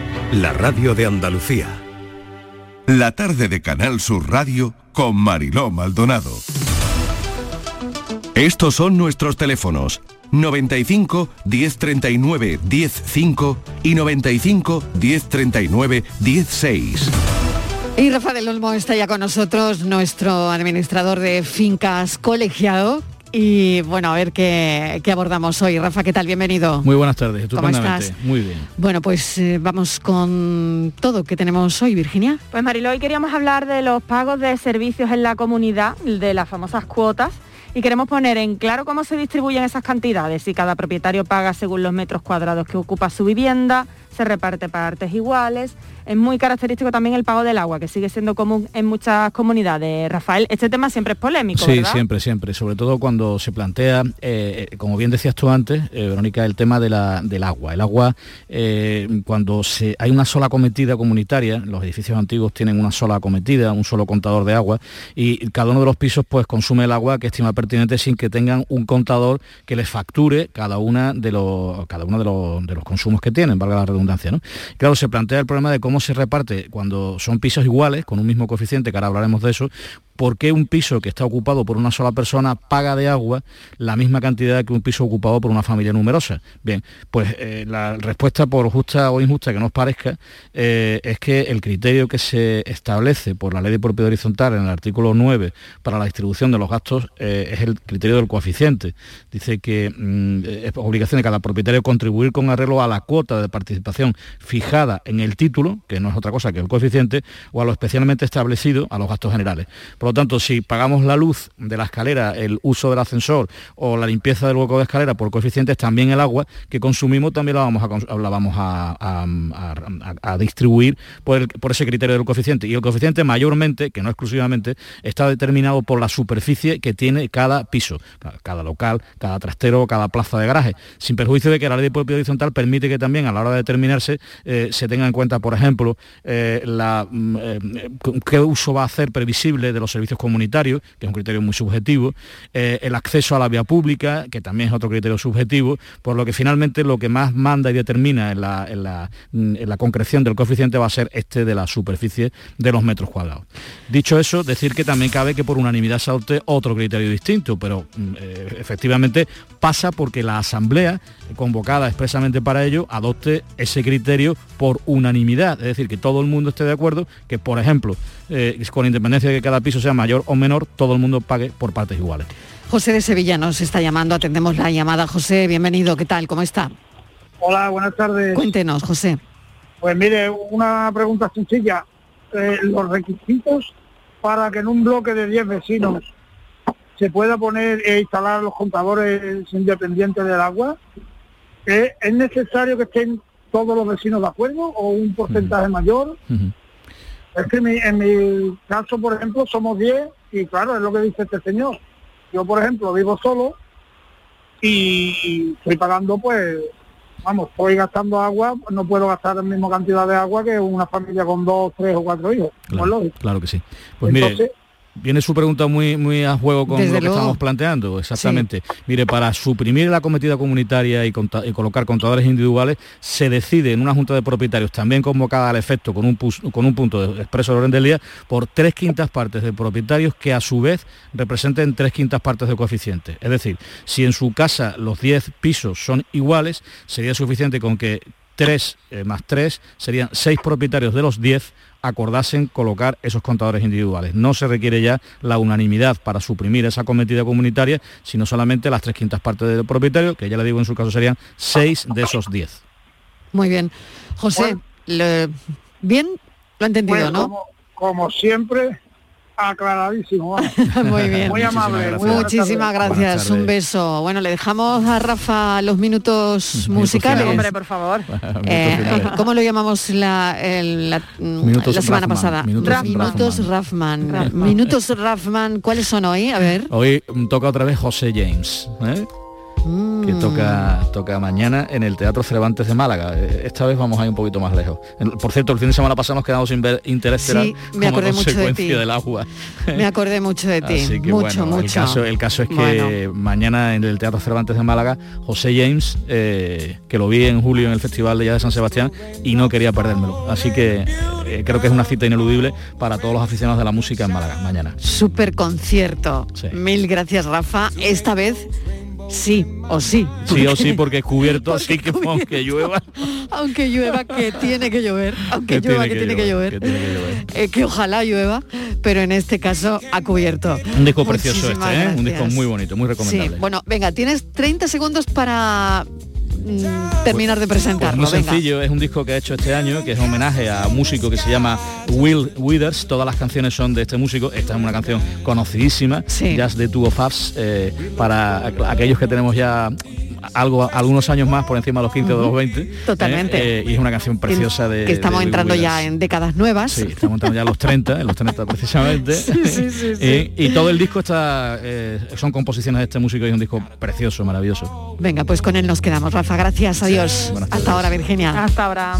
W: la radio de Andalucía.
B: La tarde de Canal Sur Radio con Mariló Maldonado. Estos son nuestros teléfonos 95 1039 105 y 95 1039 16.
A: Y Rafa del Olmo está ya con nosotros, nuestro administrador de fincas colegiado. Y bueno, a ver qué, qué abordamos hoy. Rafa, ¿qué tal? Bienvenido.
X: Muy buenas tardes,
A: ¿Cómo
X: estupendamente.
A: estás?
X: Muy bien.
A: Bueno, pues eh, vamos con todo que tenemos hoy, Virginia.
S: Pues Marilo, hoy queríamos hablar de los pagos de servicios en la comunidad, de las famosas cuotas, y queremos poner en claro cómo se distribuyen esas cantidades, si cada propietario paga según los metros cuadrados que ocupa su vivienda, se reparte partes iguales. Es muy característico también el pago del agua, que sigue siendo común en muchas comunidades. Rafael, este tema siempre es polémico,
X: Sí,
S: ¿verdad?
X: siempre, siempre. Sobre todo cuando se plantea, eh, eh, como bien decías tú antes, eh, Verónica, el tema de la- del agua. El agua, eh, cuando se, hay una sola cometida comunitaria, los edificios antiguos tienen una sola cometida, un solo contador de agua, y cada uno de los pisos pues consume el agua que estima pertinente sin que tengan un contador que les facture cada una de los, cada uno de los, de los consumos que tienen, valga la redundancia. Claro, se plantea el problema de cómo se reparte cuando son pisos iguales, con un mismo coeficiente, que ahora hablaremos de eso, ¿por qué un piso que está ocupado por una sola persona paga de agua la misma cantidad que un piso ocupado por una familia numerosa? Bien, pues eh, la respuesta, por justa o injusta que nos parezca, eh, es que el criterio que se establece por la ley de propiedad horizontal en el artículo 9 para la distribución de los gastos eh, es el criterio del coeficiente. Dice que mm, es obligación de cada propietario contribuir con arreglo a la cuota de participación fijada en el título, que no es otra cosa que el coeficiente, o a lo especialmente establecido a los gastos generales. Por lo tanto, si pagamos la luz de la escalera, el uso del ascensor o la limpieza del hueco de escalera por coeficientes, también el agua que consumimos también la vamos a, la vamos a, a- distribuir por, por ese criterio del coeficiente. Y el coeficiente mayormente, que no exclusivamente, está determinado por la superficie que tiene cada piso, ca- cada local, cada trastero, cada plaza de garaje, sin perjuicio de que la ley de propiedad horizontal permite que también a la hora de eh, se tenga en cuenta, por ejemplo, eh, la, mm, eh, qué uso va a hacer previsible de los servicios comunitarios, que es un criterio muy subjetivo, el acceso a la vía pública, que también es otro criterio subjetivo, por lo que finalmente lo que más manda y determina en la, la- en la concreción del coeficiente va a ser este de la superficie de los metros cuadrados. Dicho eso, decir que también cabe que por unanimidad se adopte otro criterio distinto, pero mm, efectivamente pasa porque la Asamblea, convocada expresamente para ello, adopte ese criterio por unanimidad, es decir, que todo el mundo esté de acuerdo que, por ejemplo, eh, con independencia de que cada piso sea mayor o menor, todo el mundo pague por partes iguales.
A: José de Sevilla nos está llamando, atendemos la llamada. José, bienvenido, ¿qué tal? ¿Cómo está?
Y: Hola, buenas tardes.
A: Cuéntenos, José.
Y: Pues mire, una pregunta sencilla. Eh, los requisitos para que en un bloque de 10 vecinos se pueda poner e instalar los contadores independientes del agua, ¿eh? ¿es necesario que estén todos los vecinos de acuerdo o un porcentaje mayor? Es que mi- en mi caso, por ejemplo, somos 10 y claro, es lo que dice este señor. Yo, por ejemplo, vivo solo y estoy pagando, pues, vamos, estoy gastando agua, no puedo gastar la misma cantidad de agua que una familia con dos, tres o cuatro hijos. como es lógico.
X: Claro que sí. Pues mire,
Y: Entonces-
X: viene su pregunta muy, muy a juego con
Y: Desde
X: lo que
Y: luego.
X: estamos planteando, exactamente. Mire, para suprimir la cometida comunitaria y, conta- y colocar contadores individuales, se decide en una junta de propietarios, también convocada al efecto con un, pus- con un punto de expreso del orden del día, por tres quintas partes de propietarios que a su vez representen tres quintas partes de coeficiente. Es decir, si en su casa los 10 pisos son iguales, sería suficiente con que 3 más 3 serían 6 propietarios de los 10 acordasen colocar esos contadores individuales. No se requiere ya la unanimidad para suprimir esa cometida comunitaria, sino solamente las tres quintas partes del propietario, que ya le digo en su caso serían 6 de esos 10.
A: Muy bien. José, le- ¿bien? Lo ha entendido,
Y: Pues,
A: ¿no?
Y: Como, como siempre, aclaradísimo. *laughs*
A: Muy bien.
Y: Muy amable.
A: Muchísimas gracias, un beso. Bueno, le dejamos a Rafa los minutos musicales.
S: Hombre, por favor.
A: Eh, ¿Cómo lo llamamos la, el- la, mm, la semana
X: Raffman,
A: pasada?
X: minutos
A: Minutos Raffman. Minutos Raffman. ¿Cuáles son hoy? A ver.
X: Hoy toca otra vez José James, ¿eh?
A: Mm.
X: que toca, toca mañana en el Teatro Cervantes de Málaga. Eh, Esta vez vamos a ir un poquito más lejos. Por cierto, el fin de semana pasado nos quedamos sin ver Interestelar
A: Sí, me
X: como
A: acordé mucho de
X: consecuencia
A: ti.
X: del agua.
A: Me acordé mucho de *laughs* ti.
X: Así que
A: mucho,
X: bueno,
A: mucho.
X: El caso, el caso es que
A: Bueno.
X: mañana en el Teatro Cervantes de Málaga, José James, eh, que lo vi en julio en el Festival de Jazz de San Sebastián y no quería perdérmelo. Así que eh, creo que es una cita ineludible para todos los aficionados de la música en Málaga mañana.
A: Super concierto. Mil gracias, Rafa. Esta vez sí o sí.
X: Sí o sí, porque es cubierto, así que aunque llueva.
A: aunque llueva, que tiene que llover, aunque llueva, que, tiene que llover. Que, que ojalá llueva, pero en este caso ha cubierto.
X: Un disco precioso este, ¿eh? un disco muy bonito, muy recomendable.
A: Sí, bueno, venga, tienes 30 segundos para Mm, terminar de presentarlo.
X: Pues muy sencillo, es un disco que ha hecho este año, que es un homenaje a un músico que se llama Will Withers. Todas las canciones son de este músico. Esta es una canción conocidísima, Jazz de Two of Us, eh, para aquellos que tenemos ya algo algunos años más por encima de los 15 o de los 20.
A: Totalmente.
X: Eh, eh, y es una canción preciosa de...
A: Que estamos entrando ya en décadas nuevas.
X: Sí, estamos entrando ya en los 30, en los 30 precisamente. *laughs* y, todo el disco está son composiciones de este músico y es un disco precioso, maravilloso.
A: Venga, pues con él nos quedamos, Rafa. Gracias, adiós. Hasta ahora, Virginia.
S: Hasta ahora.